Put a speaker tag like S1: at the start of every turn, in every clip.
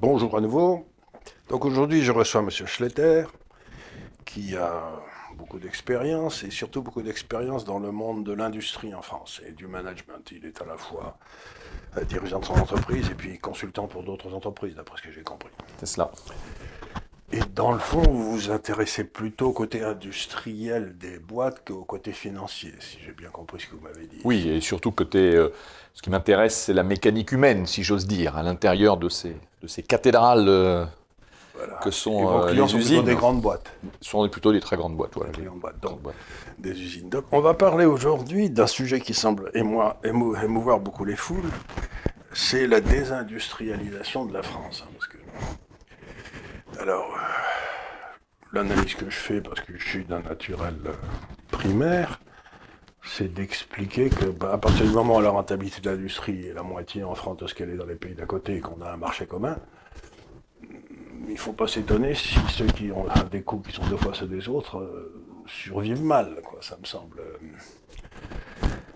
S1: bonjour à nouveau. Donc aujourd'hui, je reçois M. Schletter, qui a beaucoup d'expérience et surtout beaucoup d'expérience dans le monde de l'industrie en France et du management. Il est à la fois euh, dirigeant de son entreprise et puis consultant pour d'autres entreprises, d'après ce que j'ai compris.
S2: C'est cela.
S1: Et dans le fond, vous vous intéressez plutôt au côté industriel des boîtes qu'au côté financier, si j'ai bien compris ce que vous m'avez dit.
S2: Oui, et surtout côté. euh, ce qui m'intéresse, c'est la mécanique humaine, si j'ose dire, à l'intérieur de ces, de ces cathédrales euh,
S1: Voilà.
S2: que sont
S1: Et vos
S2: euh,
S1: clients
S2: les
S1: sont plutôt
S2: usines.
S1: des grandes boîtes.
S2: sont plutôt des très grandes boîtes. Voilà.
S1: Des grandes boîtes.
S2: Grandes
S1: Donc,
S2: boîtes.
S1: des usines. Donc, on va parler aujourd'hui d'un sujet qui semble émou- émouvoir beaucoup les foules. C'est la désindustrialisation de la France. hein, parce que... Alors, euh, l'analyse que je fais, parce que je suis d'un naturel euh, primaire, c'est d'expliquer que bah, à partir du moment où la rentabilité de l'industrie est la moitié en France de ce qu'elle est dans les pays d'à côté et qu'on a un marché commun, il ne faut pas s'étonner si ceux qui ont des coûts qui sont deux fois ceux des autres euh, survivent mal, quoi, ça me semble.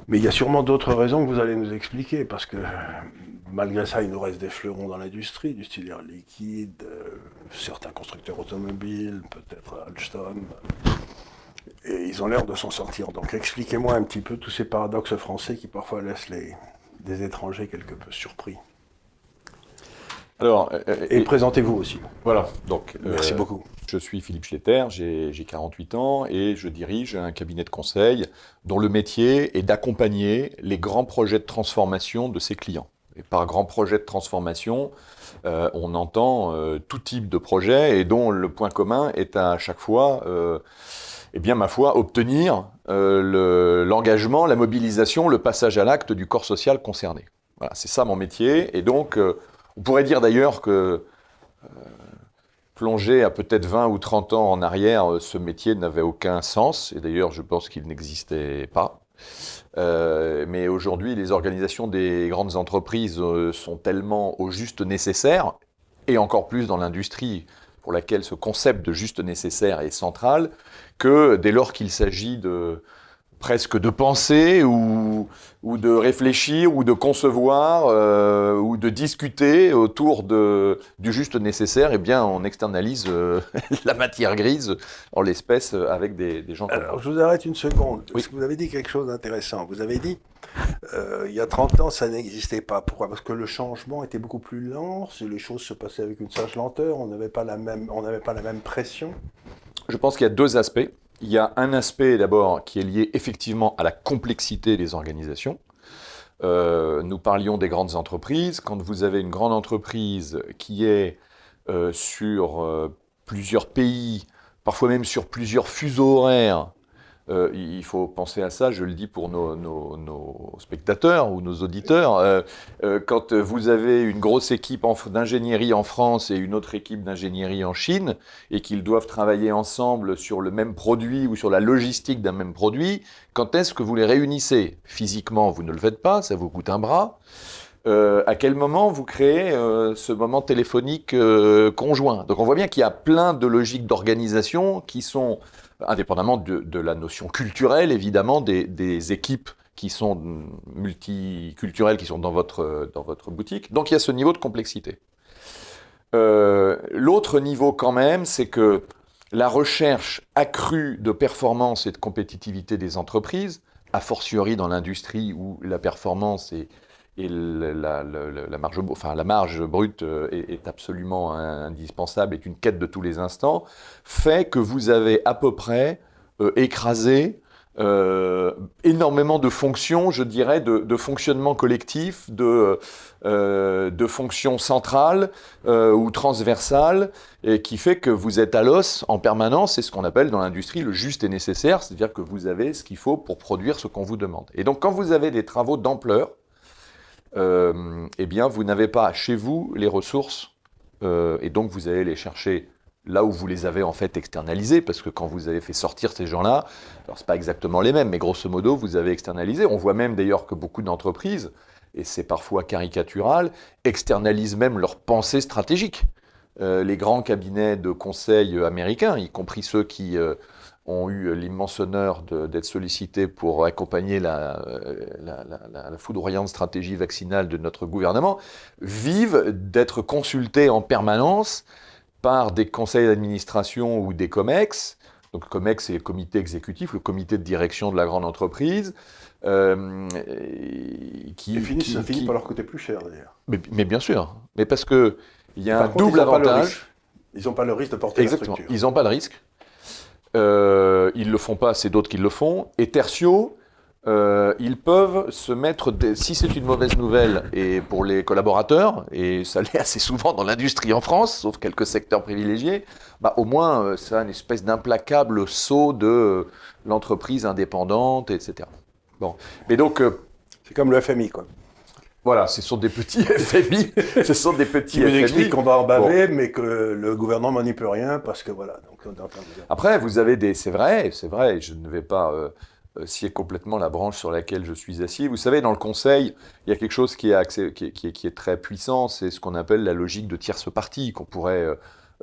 S1: Mais il y a sûrement d'autres raisons que vous allez nous expliquer, parce que malgré ça, il nous reste des fleurons dans l'industrie, du style Air liquide, euh, certains constructeurs automobiles, peut-être Alstom, et ils ont l'air de s'en sortir. Donc expliquez-moi un petit peu tous ces paradoxes français qui parfois laissent les, des étrangers quelque peu surpris.
S2: Alors, euh,
S1: Et
S2: et-
S1: présentez-vous aussi.
S2: voilà. Donc,
S1: Merci
S2: euh,
S1: beaucoup.
S2: Je suis Philippe Schletter, j'ai j'ai 48 ans et je dirige un cabinet de conseil dont le métier est d'accompagner les grands projets de transformation de ses clients. Par grand projet de transformation, euh, on entend euh, tout type de projet et dont le point commun est à chaque fois, euh, eh bien ma foi, obtenir le- l'engagement, la mobilisation, le passage à l'acte du corps social concerné. Voilà, c'est ça mon métier. Et donc, on pourrait dire d'ailleurs que plongé à peut-être 20 ou 30 ans en arrière, ce métier n'avait aucun sens, et d'ailleurs je pense qu'il n'existait pas. Euh, mais aujourd'hui, les organisations des grandes entreprises euh, sont tellement au juste nécessaire, et encore plus dans l'industrie pour laquelle ce concept de juste nécessaire est central, que dès lors qu'il s'agit de presque de penser ou, ou de réfléchir ou de concevoir euh, ou de discuter autour de, du juste nécessaire, eh bien on externalise euh, la matière grise, en l'espèce avec des, des gens comme
S1: Alors, je vous arrête une seconde, parce que vous avez dit quelque chose d'intéressant. Vous avez dit, euh, il y a 30 ans, ça n'existait pas. Pourquoi? Parce que le changement était beaucoup plus lent, si les choses se passaient avec une sage lenteur, on n'avait pas la même, on n'avait pas la même pression.
S2: Je pense qu'il y a deux aspects. Il y a un aspect d'abord qui est lié effectivement à la complexité des organisations. Euh, nous parlions des grandes entreprises. Quand vous avez une grande entreprise qui est euh, sur euh, plusieurs pays, parfois même sur plusieurs fuseaux horaires, euh, il faut penser à ça, je le dis pour nos, spectateurs ou nos auditeurs. euh, euh, quand vous avez une grosse équipe d'ingénierie en France et une autre équipe d'ingénierie en Chine, et qu'ils doivent travailler ensemble sur le même produit ou sur la logistique d'un même produit, quand est-ce que vous les réunissez? Physiquement, vous ne le faites pas, ça vous coûte un bras. À quel moment vous créez ce moment téléphonique conjoint? Donc on voit bien qu'il y a plein de logiques d'organisation qui sont, indépendamment de, la notion culturelle évidemment, des, équipes qui sont multiculturelles, qui sont dans votre, dans votre boutique. Donc il y a ce niveau de complexité. Euh, L'autre niveau quand même, c'est que la recherche accrue de performance et de compétitivité des entreprises, a fortiori dans l'industrie où la performance et, et la, la- marge, enfin, la marge brute euh, est, absolument indispensable, est une quête de tous les instants, fait que vous avez à peu près euh, écrasé euh, énormément de fonctions, je dirais, de, fonctionnement collectif, de, de fonctions centrales ou transversales, et qui fait que vous êtes à l'os en permanence, c'est ce qu'on appelle dans l'industrie le juste et nécessaire, c'est-à-dire que vous avez ce qu'il faut pour produire ce qu'on vous demande. Et donc quand vous avez des travaux d'ampleur, euh, eh bien vous n'avez pas chez vous les ressources, euh, et donc vous allez les chercher là où vous les avez en fait externalisés, parce que quand vous avez fait sortir ces gens-là, alors c'est pas exactement les mêmes, mais grosso modo vous avez externalisé. On voit même d'ailleurs que beaucoup d'entreprises, et c'est parfois caricatural, externalisent même leur pensée stratégique. les grands cabinets de conseil américains, y compris ceux qui ont eu l'immense honneur d'être sollicités pour accompagner la, la, la, foudroyante stratégie vaccinale de notre gouvernement, vivent d'être consultés en permanence par des conseils d'administration ou des COMEX. Donc COMEX, c'est le comité exécutif, le comité de direction de la grande entreprise.
S1: Euh, qui, finit, ça finit par leur coûter plus cher d'ailleurs.
S2: Mais, bien sûr, mais parce que il y a un double avantage.
S1: Ils n'ont pas le risque de porter
S2: Exactement. la structure. Ils n'ont pas le risque. Euh, ils le font pas, c'est d'autres qui le font. Et tertio, euh, ils peuvent se mettre, si c'est une mauvaise nouvelle et pour les collaborateurs, et ça l'est assez souvent dans l'industrie en France, sauf quelques secteurs privilégiés, bah, au moins euh, ça une espèce d'implacable saut de l'entreprise indépendante, etc. Bon, mais donc... Euh,
S1: c'est comme le FMI, quoi.
S2: Voilà, ce sont des petits FMI. ce sont des petits Qui
S1: explique qu'on va en baver, mais que le gouvernement n'y peut rien parce que voilà. Donc,
S2: Après, vous avez des. C'est vrai, c'est vrai. Je ne vais pas euh, est complètement la branche sur laquelle je suis assis. Vous savez, dans le conseil, il y a quelque chose qui est, qui est, très puissant, c'est ce qu'on appelle la logique de tierce partie, qu'on pourrait... Euh,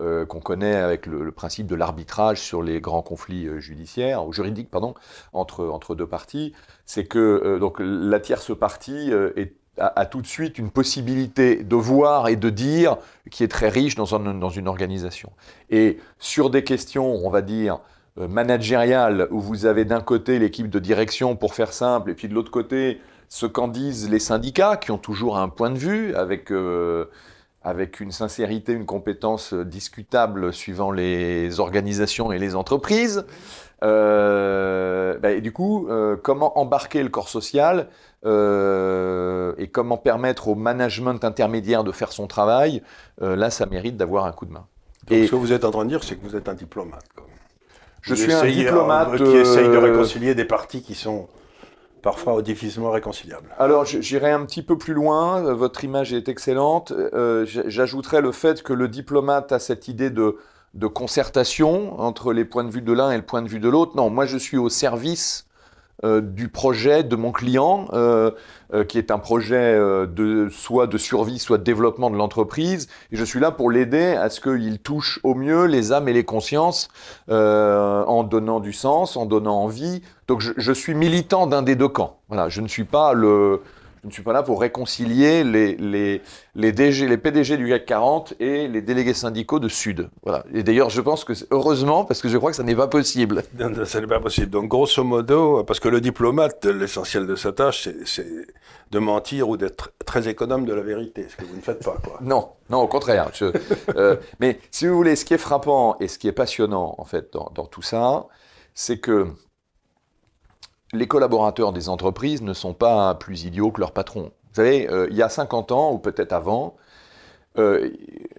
S2: euh, qu'on connaît avec le, principe de l'arbitrage sur les grands conflits judiciaires ou juridiques pardon entre entre deux parties c'est que donc la tierce partie est a, tout de suite une possibilité de voir et de dire qui est très riche dans, une organisation. Et sur des questions, on va dire, euh, managériale où vous avez d'un côté l'équipe de direction pour faire simple et puis de l'autre côté ce qu'en disent les syndicats qui ont toujours un point de vue avec, euh, avec une sincérité, une compétence discutable suivant les organisations et les entreprises. Euh, bah, et du coup, comment embarquer le corps social et comment permettre au management intermédiaire de faire son travail, là, ça mérite d'avoir un coup de main.
S1: et ce que vous êtes en train de dire, c'est que vous êtes un diplomate.
S2: Je suis un diplomate
S1: qui essaye de euh, réconcilier des partis qui sont parfois difficilement réconciliables.
S2: Alors j'irai un petit peu plus loin, votre image est excellente. Euh, j'ajouterai le fait que le diplomate a cette idée de, de concertation entre les points de vue de l'un et le point de vue de l'autre. Non, moi je suis au service euh, du projet de mon client, euh, euh, qui est un projet de soit de survie, soit de développement de l'entreprise. Et je suis là pour l'aider à ce qu'il touche au mieux les âmes et les consciences en donnant du sens, en donnant envie. Donc je, je suis militant d'un des deux camps. Voilà, je ne suis pas le je ne suis pas là pour réconcilier les, les, les, DG, les PDG du CAC 40 et les délégués syndicaux de Sud. Voilà. Et d'ailleurs, je pense que, heureusement, parce que je crois que ça n'est pas possible.
S1: Non, ça n'est pas possible. Donc, grosso modo, parce que le diplomate, l'essentiel de sa tâche, c'est de mentir ou d'être très économe de la vérité, ce que vous ne faites pas. Quoi.
S2: Non, non, au contraire. Je, euh, mais si vous voulez, ce qui est frappant et ce qui est passionnant, en fait, dans, dans tout ça, c'est que les collaborateurs des entreprises ne sont pas plus idiots que leurs patrons. Vous savez, euh, il y a 50 ans, ou peut-être avant, euh,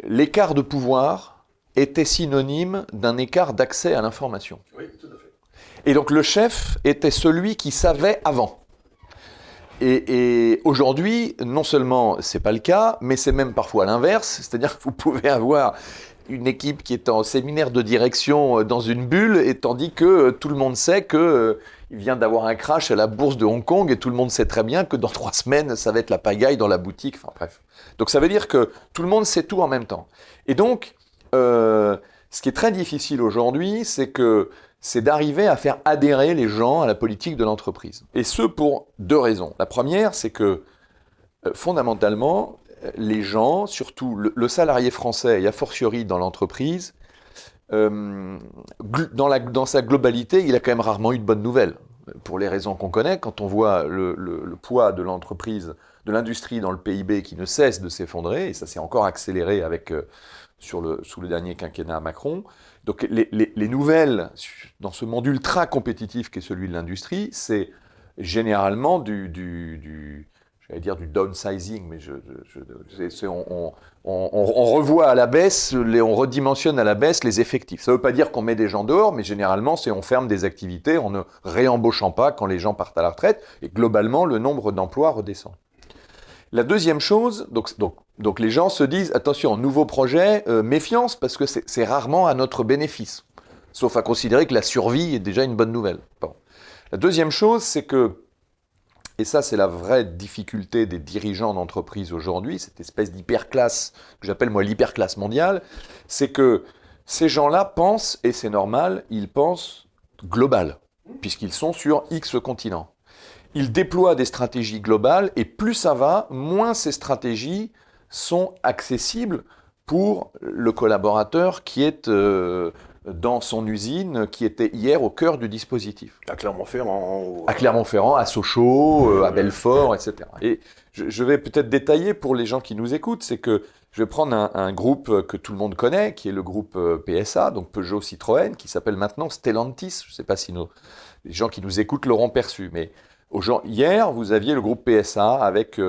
S2: l'écart de pouvoir était synonyme d'un écart d'accès à l'information.
S1: Oui, tout à fait.
S2: Et donc le chef était celui qui savait avant. Et, aujourd'hui, non seulement c'est pas le cas, mais c'est même parfois l'inverse, c'est-à-dire que vous pouvez avoir une équipe qui est en séminaire de direction euh, dans une bulle, et tandis que tout le monde sait que il vient d'avoir un crash à la bourse de Hong Kong et tout le monde sait très bien que dans trois semaines, ça va être la pagaille dans la boutique. Enfin bref. Donc ça veut dire que tout le monde sait tout en même temps. Et donc, euh, ce qui est très difficile aujourd'hui, c'est que c'est d'arriver à faire adhérer les gens à la politique de l'entreprise. Et ce pour deux raisons. La première, c'est que euh, fondamentalement, les gens, surtout le, salarié français et a fortiori dans l'entreprise, euh, dans, sa globalité, il a quand même rarement eu de bonnes nouvelles. Pour les raisons qu'on connaît, quand on voit le, poids de l'entreprise, de l'industrie dans le PIB qui ne cesse de s'effondrer, et ça s'est encore accéléré avec, euh, sous le dernier quinquennat Macron. Donc les, les, les nouvelles dans ce monde ultra compétitif qu'est celui de l'industrie, c'est généralement du j'allais dire du downsizing, mais on, revoit à la baisse, on redimensionne à la baisse les effectifs. Ça ne veut pas dire qu'on met des gens dehors, mais généralement, c'est on ferme des activités en ne réembauchant pas quand les gens partent à la retraite, et globalement, le nombre d'emplois redescend. La deuxième chose, donc, donc, donc, les gens se disent, attention, nouveau projet, euh, méfiance, parce que c'est rarement à notre bénéfice, sauf à considérer que la survie est déjà une bonne nouvelle. La deuxième chose, c'est que et ça c'est la vraie difficulté des dirigeants d'entreprise aujourd'hui, cette espèce d'hyperclasse que j'appelle moi l'hyperclasse mondiale, c'est que ces gens-là pensent, et c'est normal, ils pensent global, puisqu'ils sont sur X continents. Ils déploient des stratégies globales, et plus ça va, moins ces stratégies sont accessibles pour le collaborateur qui est euh, dans son usine, qui était hier au cœur du dispositif.
S1: À Clermont-Ferrand.
S2: À Clermont-Ferrand, à Sochaux, euh, à Belfort, etc. Et je, vais peut-être détailler pour les gens qui nous écoutent, c'est que je vais prendre un, groupe que tout le monde connaît, qui est le groupe euh, PSA, donc Peugeot Citroën, qui s'appelle maintenant Stellantis. Je ne sais pas si les gens qui nous écoutent l'auront perçu, mais hier, vous aviez le groupe PSA avec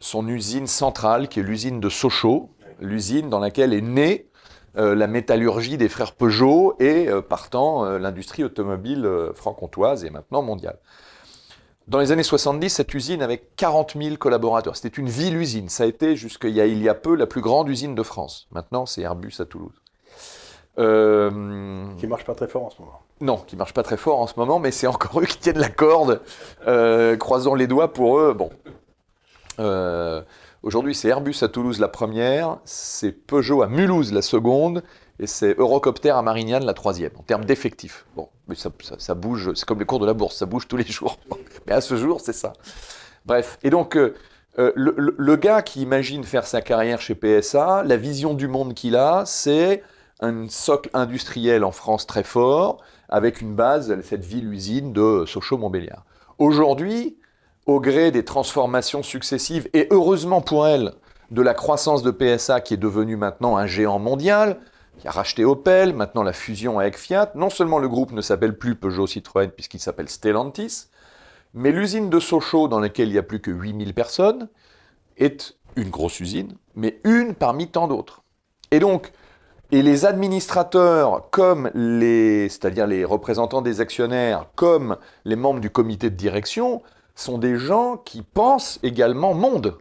S2: son usine centrale, qui est l'usine de Sochaux, l'usine dans laquelle est née euh, la métallurgie des frères Peugeot et euh, partant euh, l'industrie automobile franc-comtoise et maintenant mondiale. Dans les années 70, cette usine avait 40 000 collaborateurs. C'était une ville-usine. Ça a été jusqu'il y a, il y a peu la plus grande usine de France. Maintenant, c'est Airbus à Toulouse.
S1: Qui marche pas très fort en ce moment.
S2: Non, qui marche pas très fort en ce moment, mais c'est encore eux qui tiennent la corde. croisons les doigts pour eux. Bon. Aujourd'hui, c'est Airbus à Toulouse la première, c'est Peugeot à Mulhouse la seconde, et c'est Eurocopter à Marignane la troisième, en termes d'effectifs. Bon, mais ça, bouge, c'est comme les cours de la bourse, ça bouge tous les jours. Mais à ce jour, c'est ça. Bref, et donc, euh, euh, le, gars qui imagine faire sa carrière chez PSA, la vision du monde qu'il a, c'est un socle industriel en France très fort, avec une base, cette ville-usine de Sochaux-Montbéliard. Aujourd'hui, au gré des transformations successives, et heureusement pour elle, de la croissance de PSA qui est devenu maintenant un géant mondial, qui a racheté Opel, maintenant la fusion avec Fiat, non seulement le groupe ne s'appelle plus Peugeot Citroën puisqu'il s'appelle Stellantis, mais l'usine de Sochaux, dans laquelle il n'y a plus que 8000 personnes, est une grosse usine, mais une parmi tant d'autres. Et donc, et les administrateurs, comme les, c'est-à-dire les représentants des actionnaires, comme les membres du comité de direction, sont des gens qui pensent également monde.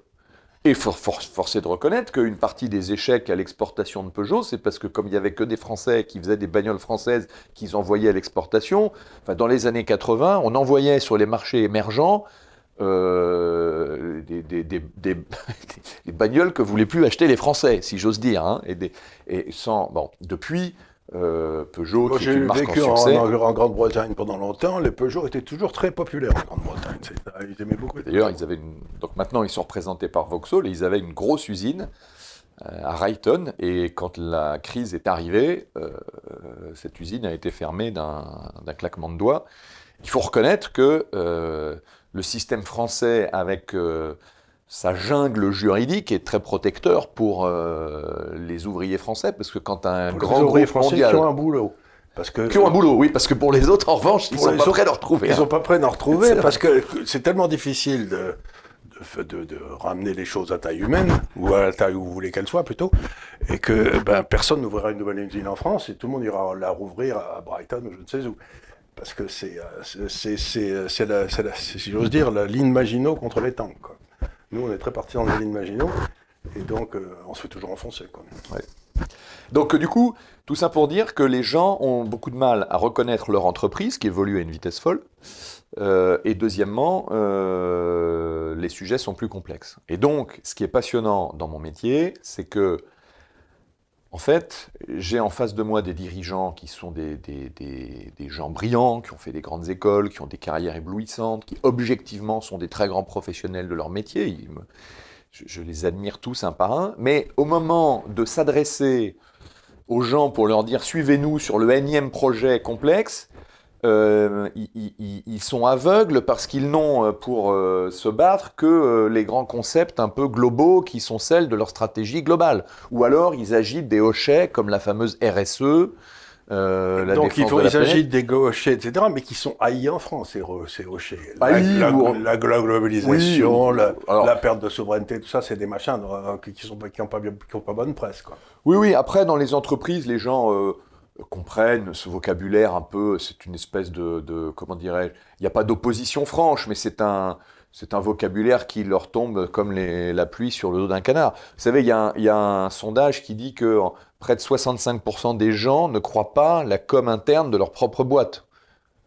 S2: Et for, force est de reconnaître qu'une partie des échecs à l'exportation de Peugeot, c'est parce que comme il n'y avait que des Français qui faisaient des bagnoles françaises qu'ils envoyaient à l'exportation, enfin, dans les années 80, on envoyait sur les marchés émergents euh, des, des, bagnoles que voulaient plus acheter les Français, si j'ose dire. Hein, et, et sans, bon, depuis, euh, Peugeot,
S1: qui est une marque vécu en succès. En, en Grande-Bretagne pendant longtemps. Les Peugeot étaient toujours très populaires en Grande-Bretagne. Ils aimaient beaucoup.
S2: D'ailleurs, ils avaient une... donc maintenant ils sont représentés par Vauxhall et ils avaient une grosse usine euh, à Rayton. Et quand la crise est arrivée, euh, cette usine a été fermée d'un claquement de doigts. Il faut reconnaître que le système français avec sa jungle juridique est très protecteur pour euh, les ouvriers français, parce que quand un grand les ouvriers français
S1: qui ont un boulot.
S2: Parce que, qui ont un boulot, oui, parce que pour les autres, en revanche, ils sont pas prêts retrouver.
S1: Ils ne hein. sont pas prêts le retrouver, parce que c'est tellement difficile de, de, de, ramener les choses à taille humaine, ou à la taille où vous voulez qu'elles soient plutôt, et que ben, personne n'ouvrira une nouvelle usine en France, et tout le monde ira la rouvrir à Brighton ou je ne sais où. Parce que c'est, c'est, c'est, si j'ose dire, la ligne Maginot contre les tanks. Quoi. Nous, on est très partis dans les lignes Maginot, et donc euh, on se fait toujours enfoncer.
S2: Donc du coup, tout ça pour dire que les gens ont beaucoup de mal à reconnaître leur entreprise, qui évolue à une vitesse folle. Euh, et deuxièmement, euh, les sujets sont plus complexes. Et donc, ce qui est passionnant dans mon métier, c'est que en fait, j'ai en face de moi des dirigeants qui sont des, gens brillants, qui ont fait des grandes écoles, qui ont des carrières éblouissantes, qui objectivement sont des très grands professionnels de leur métier. je, les admire tous un par un. Mais au moment de s'adresser aux gens pour leur dire suivez-nous sur le énième projet complexe, euh, ils, sont aveugles parce qu'ils n'ont euh, pour euh, se battre que les grands concepts un peu globaux qui sont celles de leur stratégie globale. Ou alors ils agitent des hochets comme la fameuse RSE.
S1: La Donc il faut, ils agitent des hochets, etc., mais qui sont haïs en France, ces, hochets. La, la, globalisation, la, perte de souveraineté, tout ça, c'est des machins qui n'ont qui pas, pas, bonne presse. Quoi.
S2: Oui, oui, après, dans les entreprises, les gens comprennent ce vocabulaire un peu, c'est une espèce de, comment dirais-je, il n'y a pas d'opposition franche, mais c'est un, c'est un vocabulaire qui leur tombe comme la pluie sur le dos d'un canard. Vous savez, il y, a un, sondage qui dit que près de 65% des gens ne croient pas la com interne de leur propre boîte.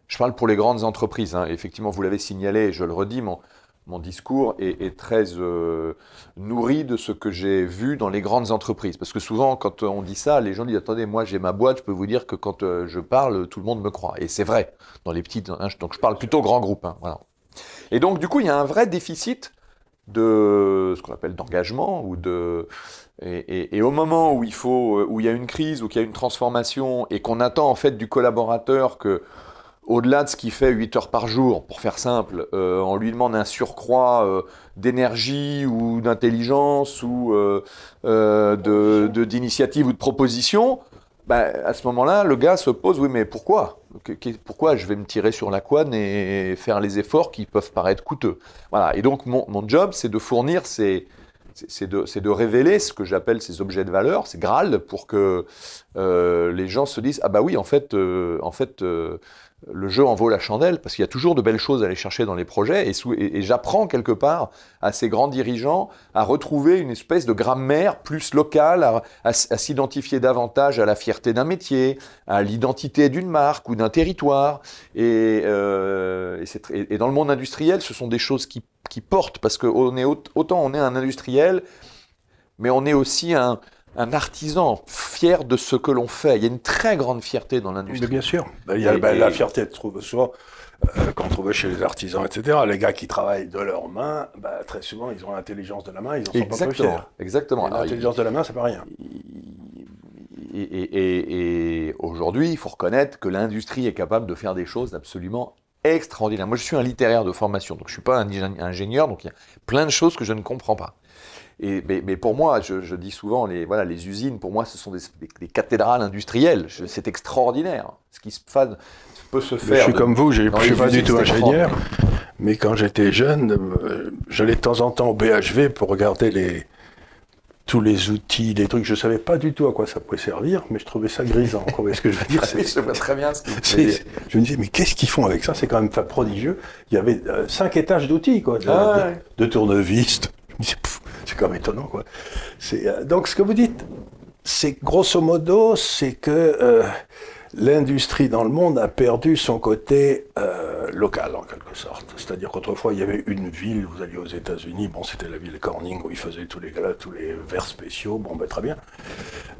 S2: Je parle pour les grandes entreprises. Hein. Effectivement, vous l'avez signalé, je le redis, mon, mon discours est, très euh, nourri de ce que j'ai vu dans les grandes entreprises. Parce que souvent, quand on dit ça, les gens disent Attendez, moi j'ai ma boîte, je peux vous dire que quand euh, je parle, tout le monde me croit. Et c'est vrai, dans les petites. Hein, donc je parle plutôt grand groupe. Hein. Et donc, du coup, il y a un vrai déficit de ce qu'on appelle d'engagement ou de. Et, au moment où il faut, où il y a une crise, où il y a une transformation, et qu'on attend en fait du collaborateur que au-delà de ce qu'il fait 8 heures par jour, pour faire simple, euh, on lui demande un surcroît euh, d'énergie ou d'intelligence ou euh, de, d'initiative ou de proposition, bah, à ce moment-là, le gars se pose, oui, mais pourquoi? Pourquoi je vais me tirer sur la couenne et faire les efforts qui peuvent paraître coûteux? Voilà, et donc mon, mon job, c'est de fournir ces, c'est de, de, révéler ce que j'appelle ces objets de valeur, ces Graal, pour que les gens se disent, ah bah oui, en fait, en fait le jeu en vaut la chandelle, parce qu'il y a toujours de belles choses à aller chercher dans les projets, et, j'apprends quelque part à ces grands dirigeants à retrouver une espèce de grammaire plus locale, à, s'identifier davantage à la fierté d'un métier, à l'identité d'une marque ou d'un territoire. Et, euh, dans le monde industriel, ce sont des choses qui, qui portent, parce que on est, autant on est un industriel, mais on est aussi un, un artisan fier de ce que l'on fait. Il y a une très grande fierté dans l'industrie.
S1: Bien sûr. Il y a ben, la fierté de trouver souvent euh, qu'on trouve chez les artisans, etc. Les gars qui travaillent de leurs mains, ben, très souvent, ils ont l'intelligence de la main, ils en sont pas fiers.
S2: Exactement.
S1: L'intelligence de la main, c'est pas rien.
S2: Et, aujourd'hui, il faut reconnaître que l'industrie est capable de faire des choses absolument extraordinaires. Moi, je suis un littéraire de formation, donc je ne suis pas un ingénieur, donc il y a plein de choses que je ne comprends pas mais, pour moi, je, dis souvent, les, voilà, les usines, pour moi, ce sont des, cathédrales industrielles. C'est extraordinaire. Ce qui se fait, peut se faire.
S1: je suis comme vous, je ne suis pas du tout ingénieur. Mais quand j'étais jeune, euh, j'allais de temps en temps au BHV pour regarder les, tous les outils, les trucs. Je ne savais pas du tout à quoi ça pouvait servir, mais je trouvais ça grisant. Vous voyez ce que je veux dire?
S2: Je sais très bien ce
S1: Je me disais, mais qu'est-ce qu'ils font avec ça? C'est quand même prodigieux. Il y avait euh, cinq étages d'outils, quoi, de, ah de, tournevis. c'est quand même étonnant, quoi. Euh, donc, ce que vous dites, c'est grosso modo, c'est que euh, l'industrie dans le monde a perdu son côté euh, local, en quelque sorte. C'est-à-dire qu'autrefois, il y avait une ville, vous alliez aux États-Unis, bon, c'était la ville Corning, où ils faisaient tous les, tous les verres spéciaux, bon, ben, très bien.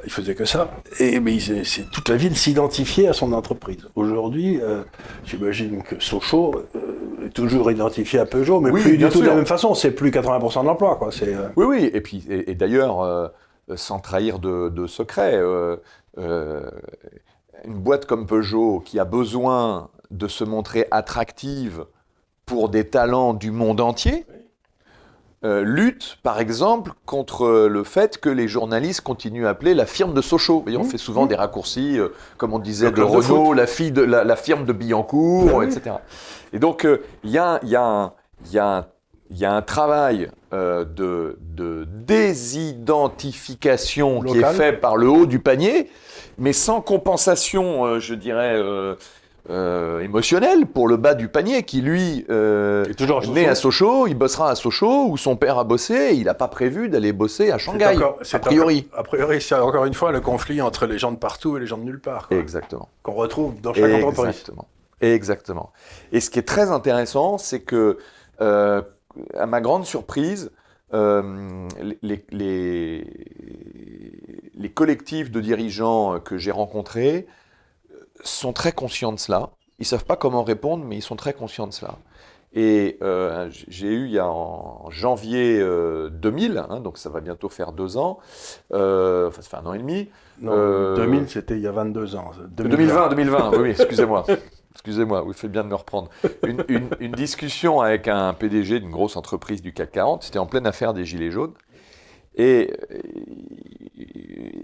S1: Ils faisaient que ça. Et mais toute la ville s'identifiait à son entreprise. Aujourd'hui, j'imagine que Sochaux toujours identifié à Peugeot, mais plus du tout de la même façon. C'est plus 80% de l'emploi, quoi. C'est,
S2: euh, Oui, oui. Et puis, et, d'ailleurs, euh, sans trahir de, secret, euh, une boîte comme Peugeot qui a besoin de se montrer attractive pour des talents du monde entier, euh, lutte, par exemple, contre le fait que les journalistes continuent à appeler la firme de Sochaux. on mmh. fait souvent mmh. des raccourcis, euh, comme on disait, de Renault, la, fille de, la, firme de Billancourt, etc. Et donc, euh, il y, a, un travail de, désidentification qui est fait par le haut du panier, mais sans compensation, je dirais, euh, émotionnel pour le bas du panier qui lui euh, est toujours né à Sochaux, il bossera à Sochaux où son père a bossé, et il n'a pas prévu d'aller bosser à Shanghai. a priori.
S1: a priori, c'est encore une fois le conflit entre les gens de partout et les gens de nulle part.
S2: Exactement.
S1: Qu'on retrouve dans chaque
S2: Exactement. entreprise. Exactement. Et ce qui est très intéressant, c'est que, euh, à ma grande surprise, les, les, les collectifs de dirigeants que j'ai rencontrés sont très conscients de cela. Ils savent pas comment répondre, mais ils sont très conscients de cela. Et euh, j'ai eu il y a en janvier 2000, euh, hein, donc ça va bientôt faire deux ans, euh, enfin ça fait un an et demi.
S1: Non, 2000 c'était il y a 22 ans.
S2: 2020, 2020, oui, excusez-moi. Excusez-moi, vous faites bien de me reprendre. Une, une discussion avec un PDG d'une grosse entreprise du CAC 40, c'était en pleine affaire des Gilets jaunes. Et,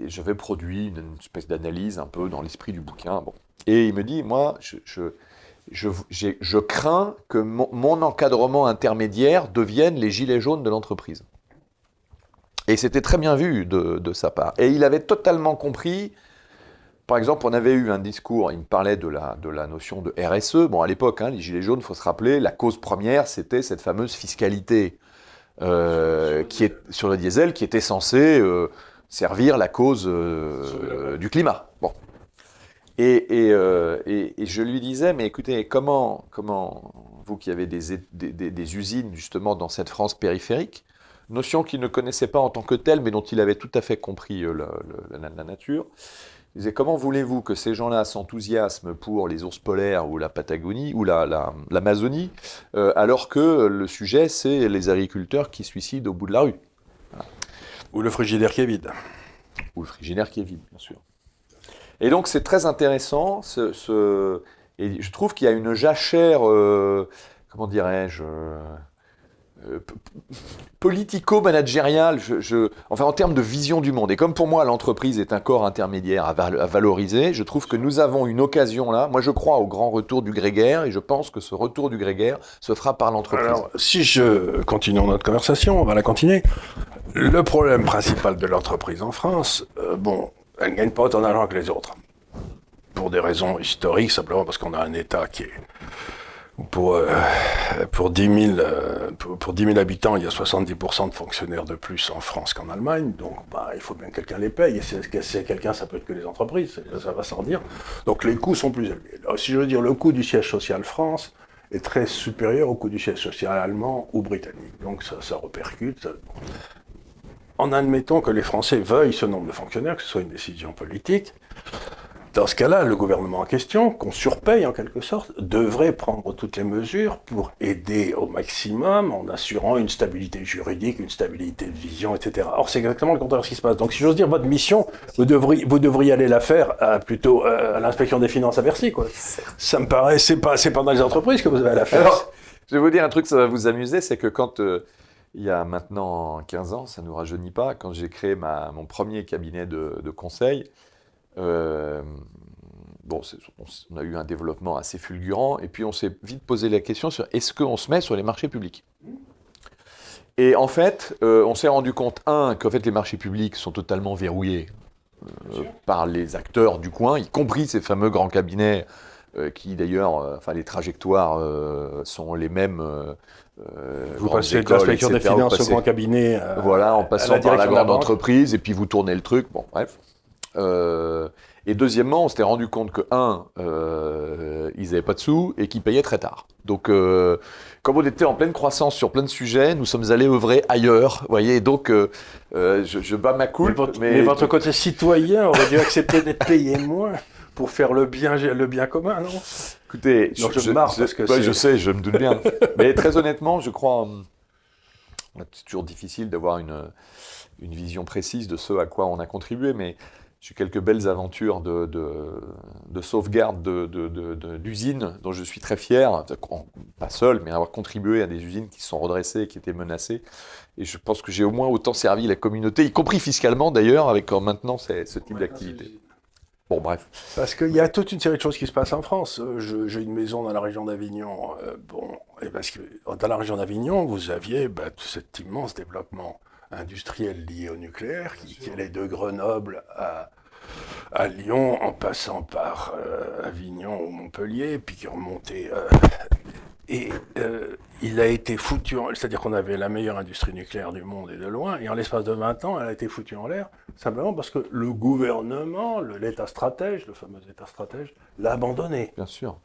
S2: j'avais produit une, espèce d'analyse un peu dans l'esprit du bouquin. Bon. Et il me dit, moi, je, je, je, crains que mon, encadrement intermédiaire devienne les gilets jaunes de l'entreprise. Et c'était très bien vu de, sa part. Et il avait totalement compris. Par exemple, on avait eu un discours, il me parlait de la, de la notion de RSE. Bon, à l'époque, hein, les gilets jaunes, il faut se rappeler, la cause première, c'était cette fameuse fiscalité euh, qui est sur le diesel, qui était censé euh, servir la cause euh, du climat. Bon. Et, et, et, je lui disais, mais écoutez, comment, comment vous qui avez des, des, usines justement dans cette France périphérique, notion qu'il ne connaissait pas en tant que telle, mais dont il avait tout à fait compris la, nature. Comment voulez-vous que ces gens-là s'enthousiasment pour les ours polaires ou la Patagonie ou l'Amazonie, la, euh, alors que le sujet c'est les agriculteurs qui suicident au bout de la rue?
S1: Ou le frigidaire qui est vide.
S2: Ou le frigidaire qui est vide, bien sûr. Et donc c'est très intéressant, ce, et je trouve qu'il y a une jachère, euh, comment dirais-je, euh, politico-managériale, je, enfin en termes de vision du monde. Et comme pour moi l'entreprise est un corps intermédiaire à, valoriser, je trouve que nous avons une occasion là. Moi je crois au grand retour du grégaire et je pense que ce retour du grégaire se fera par l'entreprise. Alors
S1: si je continue notre conversation, on va la continuer. Le problème principal de l'entreprise en France, euh, bon, elle ne gagne pas autant d'argent que les autres. Pour des raisons historiques, simplement parce qu'on a un État qui est. Pour, euh, pour, 10 000, euh, pour, 10 habitants, il y a 70% de fonctionnaires de plus en France qu'en Allemagne. Donc, bah, il faut bien que quelqu'un les paye. Et si c'est quelqu'un, ça peut être que les entreprises. Ça va sans dire. Donc, les coûts sont plus élevés. Alors, si je veux dire, le coût du siège social France est très supérieur au coût du siège social allemand ou britannique. Donc, ça, ça repercute. En admettant que les Français veuillent ce nombre de fonctionnaires, que ce soit une décision politique, dans ce cas-là, le gouvernement en question, qu'on surpaye en quelque sorte, devrait prendre toutes les mesures pour aider au maximum en assurant une stabilité juridique, une stabilité de vision, etc. Or, c'est exactement le contraire de ce qui se passe. Donc, si j'ose dire, votre mission, vous devriez, vous devriez aller la faire à, plutôt à l'inspection des finances à Bercy. Quoi. Ça me paraît, c'est pas, c'est pas dans les entreprises que vous avez à la faire. Alors,
S2: je vais vous dire un truc, ça va vous amuser, c'est que quand euh, il y a maintenant 15 ans, ça ne nous rajeunit pas, quand j'ai créé ma, mon premier cabinet de, conseil, euh, bon, on a eu un développement assez fulgurant, et puis on s'est vite posé la question sur est-ce qu'on se met sur les marchés publics? Et en fait, euh, on s'est rendu compte, un, qu'en fait les marchés publics sont totalement verrouillés euh, par les acteurs du coin, y compris ces fameux grands cabinets qui d'ailleurs, enfin les trajectoires sont les mêmes
S1: vous passez de l'inspection des finances au grand cabinet.
S2: Voilà, en passant par la grande entreprise, et puis vous tournez le truc. Bon, bref. Euh, et deuxièmement, on s'était rendu compte que, un, ils n'avaient pas de sous et qu'ils payaient très tard. Donc, comme on était en pleine croissance sur plein de sujets, nous sommes allés œuvrer ailleurs. Vous voyez, donc je, je, bats ma coupe.
S1: Mais, mais votre côté citoyen aurait dû accepter d'être payé moins pour faire le bien, le bien commun, non?
S2: Écoutez, je, je, parce que je sais, je me doute bien. Mais très honnêtement, je crois, c'est toujours difficile d'avoir une, une vision précise de ce à quoi on a contribué, mais j'ai quelques belles aventures de, de, sauvegarde d'usines dont je suis très fier, pas seul, mais avoir contribué à des usines qui se sont redressées, qui étaient menacées. Et je pense que j'ai au moins autant servi la communauté, y compris fiscalement d'ailleurs, avec maintenant ce type d'activité. Bon, bref.
S1: Parce qu'il y a toute une série de choses qui se passent en France. Euh, j'ai une maison dans la région d'Avignon. Euh, bon, et parce que dans la région d'Avignon, vous aviez bah, tout cet immense développement industriel lié au nucléaire qui, allait de Grenoble à, à Lyon en passant par euh, Avignon ou Montpellier, puis qui remontait et euh, il a été foutu, c'est-à-dire qu'on avait la meilleure industrie nucléaire du monde et de loin, et en l'espace de 20 ans, elle a été foutue en l'air, simplement parce que le gouvernement, l'État stratège, le fameux État stratège, l'a abandonné.
S2: Bien sûr.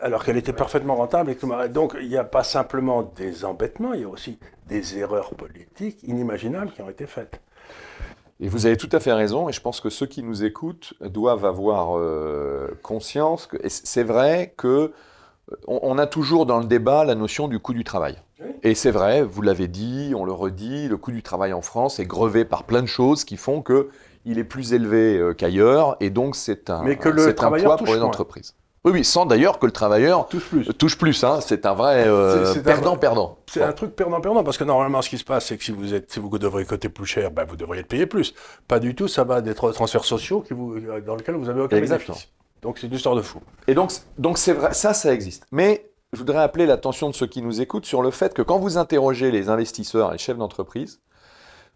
S1: Alors qu'elle était parfaitement rentable. Et donc il n'y a pas simplement des embêtements, il y a aussi des erreurs politiques inimaginables qui ont été faites.
S2: Et vous avez tout à fait raison, et je pense que ceux qui nous écoutent doivent avoir euh, conscience que c'est vrai que on, a toujours dans le débat la notion du coût du travail. Et c'est vrai, vous l'avez dit, on le redit, le coût du travail en France est grevé par plein de choses qui font que il est plus élevé euh, qu'ailleurs, et donc c'est un,
S1: Mais que le poids
S2: pour les entreprises. Oui, oui, sans d'ailleurs que le travailleur touche plus. Touche plus hein. C'est un vrai perdant-perdant.
S1: Euh, c'est un truc perdant-perdant, parce que normalement, ce qui se passe, c'est que si vous, êtes, si vous devrez coter plus cher, ben, vous devriez payé plus. Pas du tout, ça va des transferts sociaux qui vous, dans lesquels vous avez aucun Exactement. bénéfice. Donc c'est une histoire de fou.
S2: Et donc, donc c'est vrai, ça, ça existe. Mais je voudrais appeler l'attention de ceux qui nous écoutent sur le fait que quand vous interrogez les investisseurs et les chefs d'entreprise,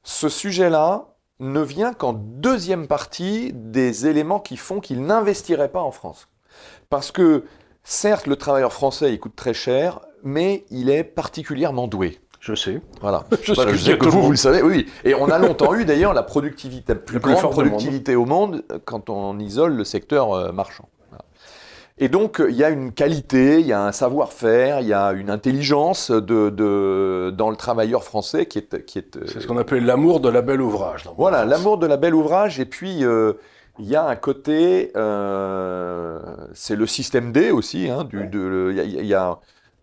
S2: ce sujet-là ne vient qu'en deuxième partie des éléments qui font qu'ils n'investiraient pas en France. Parce que, certes, le travailleur français, il coûte très cher, mais il est particulièrement doué.
S1: Je sais.
S2: Voilà. je, sais, que vous, vous le savez, oui. Et on a longtemps eu d'ailleurs la productivité, la plus grande productivité au monde quand on isole le secteur euh, marchand. Et donc, il y a une qualité, il y a un savoir-faire, il y a une intelligence de, de, dans le travailleur français qui est... Qui est
S1: c'est ce qu'on appelle l'amour de la belle ouvrage.
S2: Voilà, l'amour de la belle ouvrage. Et puis, euh, il y a un côté... Euh, c'est le système D aussi. Hein, du, de, il y a, y a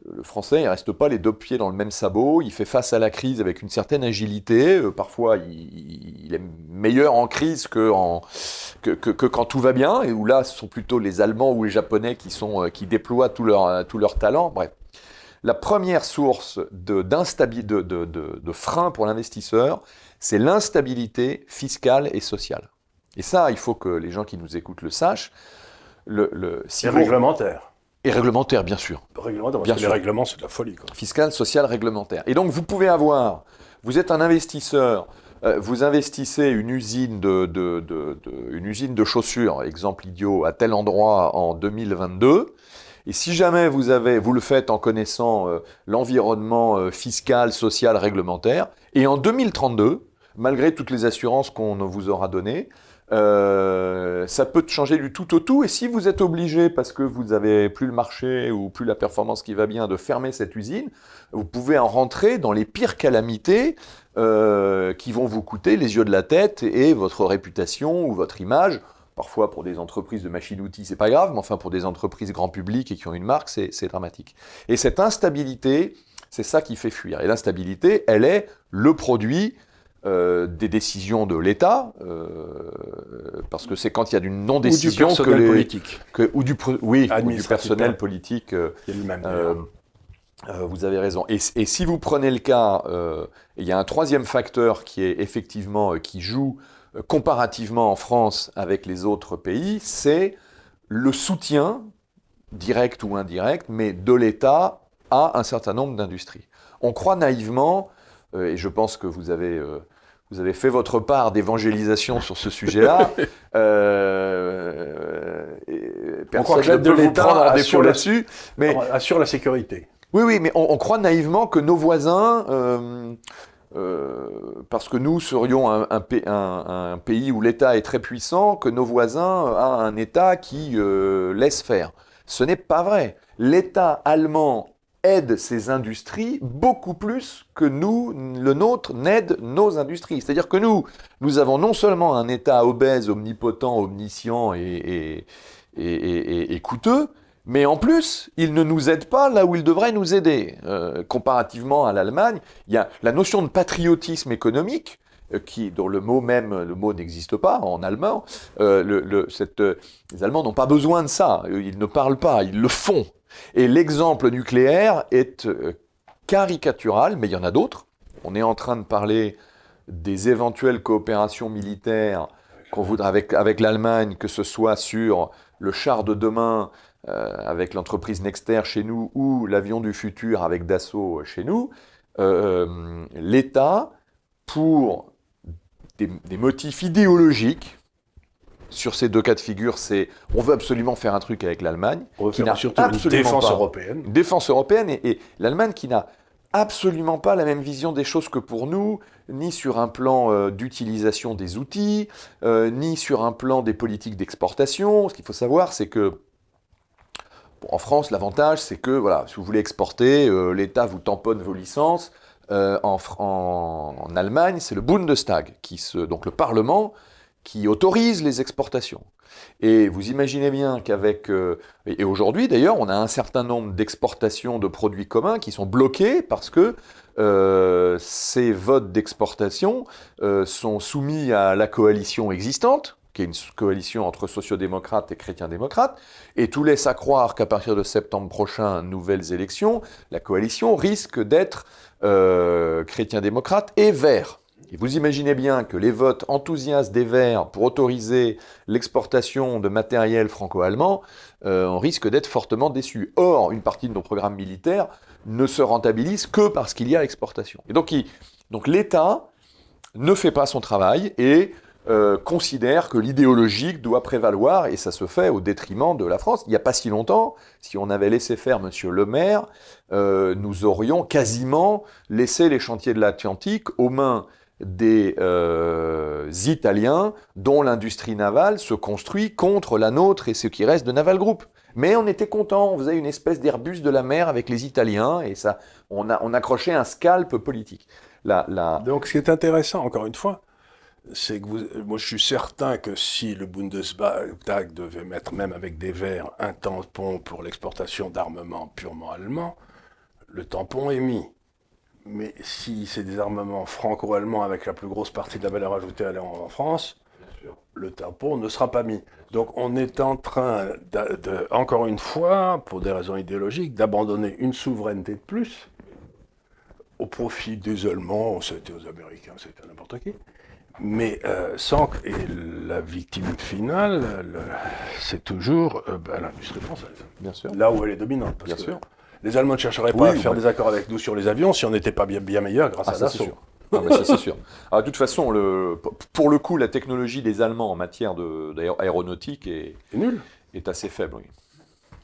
S2: le français, il reste pas les deux pieds dans le même sabot. Il fait face à la crise avec une certaine agilité. Euh, parfois, il, il, est meilleur en crise que, en, que, que, que, quand tout va bien. Et où là, ce sont plutôt les Allemands ou les Japonais qui, sont, euh, qui déploient tout leur, tout leur talent. Bref. La première source de, de, de, de frein pour l'investisseur, c'est l'instabilité fiscale et sociale. Et ça, il faut que les gens qui nous écoutent le sachent.
S1: Le, le, si et vous... réglementaire.
S2: Et réglementaire, bien sûr.
S1: Réglementaire, bien sûr. les règlements, c'est de la folie. Quoi.
S2: Fiscal, social, réglementaire. Et donc, vous pouvez avoir, vous êtes un investisseur, euh, vous investissez une usine de, de, de, de, une usine de chaussures, exemple idiot, à tel endroit en 2022. Et si jamais vous, avez, vous le faites en connaissant euh, l'environnement euh, fiscal, social, réglementaire, et en 2032, malgré toutes les assurances qu'on vous aura données, euh, ça peut changer du tout au tout. Et si vous êtes obligé, parce que vous n'avez plus le marché ou plus la performance qui va bien, de fermer cette usine, vous pouvez en rentrer dans les pires calamités euh, qui vont vous coûter les yeux de la tête et votre réputation ou votre image. Parfois, pour des entreprises de machines-outils, c'est pas grave, mais enfin, pour des entreprises grand public et qui ont une marque, c'est dramatique. Et cette instabilité, c'est ça qui fait fuir. Et l'instabilité, elle est le produit euh, des décisions de l'État, euh, parce que c'est quand il y a une non-décision
S1: que les politique.
S2: Que, ou du oui ou du personnel politique. Euh, euh, euh, vous avez raison. Et, et, si vous prenez le cas, il y a un troisième facteur qui est effectivement qui joue comparativement en France avec les autres pays, c'est le soutien direct ou indirect, mais de l'État à un certain nombre d'industries. On croit naïvement et je pense que vous avez vous avez fait votre part d'évangélisation sur ce sujet-là.
S1: euh, on croit que de l'État assure là-dessus, mais assure la sécurité.
S2: Oui, oui, mais on, on croit naïvement que nos voisins, euh, euh, parce que nous serions un, un, un, un pays où l'État est très puissant, que nos voisins ont un État qui euh, laisse faire. Ce n'est pas vrai. L'État allemand aide ces industries beaucoup plus que nous, le nôtre, n'aide nos industries. C'est-à-dire que nous, nous avons non seulement un État obèse, omnipotent, omniscient et, et, et, et coûteux, mais en plus, il ne nous aide pas là où il devrait nous aider. Euh, comparativement à l'Allemagne, il y a la notion de patriotisme économique, euh, qui, dont le mot même, le mot n'existe pas en allemand. Euh, les Allemands n'ont pas besoin de ça. Ils ne parlent pas, ils le font. Et l'exemple nucléaire est euh, caricatural, mais il y en a d'autres. On est en train de parler des éventuelles coopérations militaires qu'on voudra avec, l'Allemagne, que ce soit sur le char de demain euh, avec l'entreprise Nexter chez nous ou l'avion du futur avec Dassault chez nous. Euh, L'État, pour des motifs idéologiques, sur ces deux cas de figure, c'est on veut absolument faire un truc avec l'Allemagne.
S1: On veut faire surtout une défense pas, européenne.
S2: Défense européenne et, et l'Allemagne qui n'a absolument pas la même vision des choses que pour nous, ni sur un plan euh, d'utilisation des outils, euh, ni sur un plan des politiques d'exportation. Ce qu'il faut savoir, c'est que bon, en France, l'avantage, c'est que voilà, si vous voulez exporter, euh, l'État vous tamponne vos licences. En, en, en, Allemagne, c'est le Bundestag, qui se, donc le Parlement, qui autorise les exportations. Et vous imaginez bien qu'avec... Euh, et aujourd'hui d'ailleurs, on a un certain nombre d'exportations de produits communs qui sont bloqués parce que euh, ces votes d'exportation euh, sont soumis à la coalition existante, qui est une coalition entre sociodémocrates et chrétiens-démocrates, et tout laisse à croire qu'à partir de septembre prochain, nouvelles élections, la coalition risque d'être euh, chrétien-démocrate et vert. Et vous imaginez bien que les votes enthousiastes des Verts pour autoriser l'exportation de matériel franco-allemand, euh, on risque d'être fortement déçus. Or, une partie de nos programmes militaires ne se rentabilise que parce qu'il y a exportation. Et donc, l'État ne fait pas son travail et euh, considère que l'idéologique doit prévaloir, et ça se fait au détriment de la France. Il n'y a pas si longtemps, si on avait laissé faire Monsieur le maire, euh, nous aurions quasiment laissé les chantiers de l'Atlantique aux mains des euh, Italiens dont l'industrie navale se construit contre la nôtre et ce qui reste de Naval Group. Mais on était content, on faisait une espèce d'Airbus de la mer avec les Italiens et ça, on, a, on accrochait un scalp politique.
S1: Donc ce qui est intéressant, encore une fois, c'est que vous, moi je suis certain que si le Bundestag devait mettre même avec des verres un tampon pour l'exportation d'armements purement allemands, le tampon est mis. Mais si c'est des armements franco-allemands avec la plus grosse partie de la valeur ajoutée en, France, le tampon ne sera pas mis. Donc on est en train, de, encore une fois, pour des raisons idéologiques, d'abandonner une souveraineté de plus au profit des Allemands, c'était aux Américains, c'était n'importe qui. Mais euh, sans et la victime finale, c'est toujours euh, ben, l'industrie française.
S2: Bien sûr.
S1: Là où elle est dominante. Bien sûr. Les Allemands ne chercheraient pas à faire des accords avec nous sur les avions si on n'était pas bien, bien meilleur grâce
S2: ah,
S1: à ça. C'est
S2: sûr. Ah, ça c'est sûr. Alors, de toute façon, le, pour le coup, la technologie des Allemands en matière d'aéronautique est,
S1: est nulle.
S2: Est assez faible. Oui.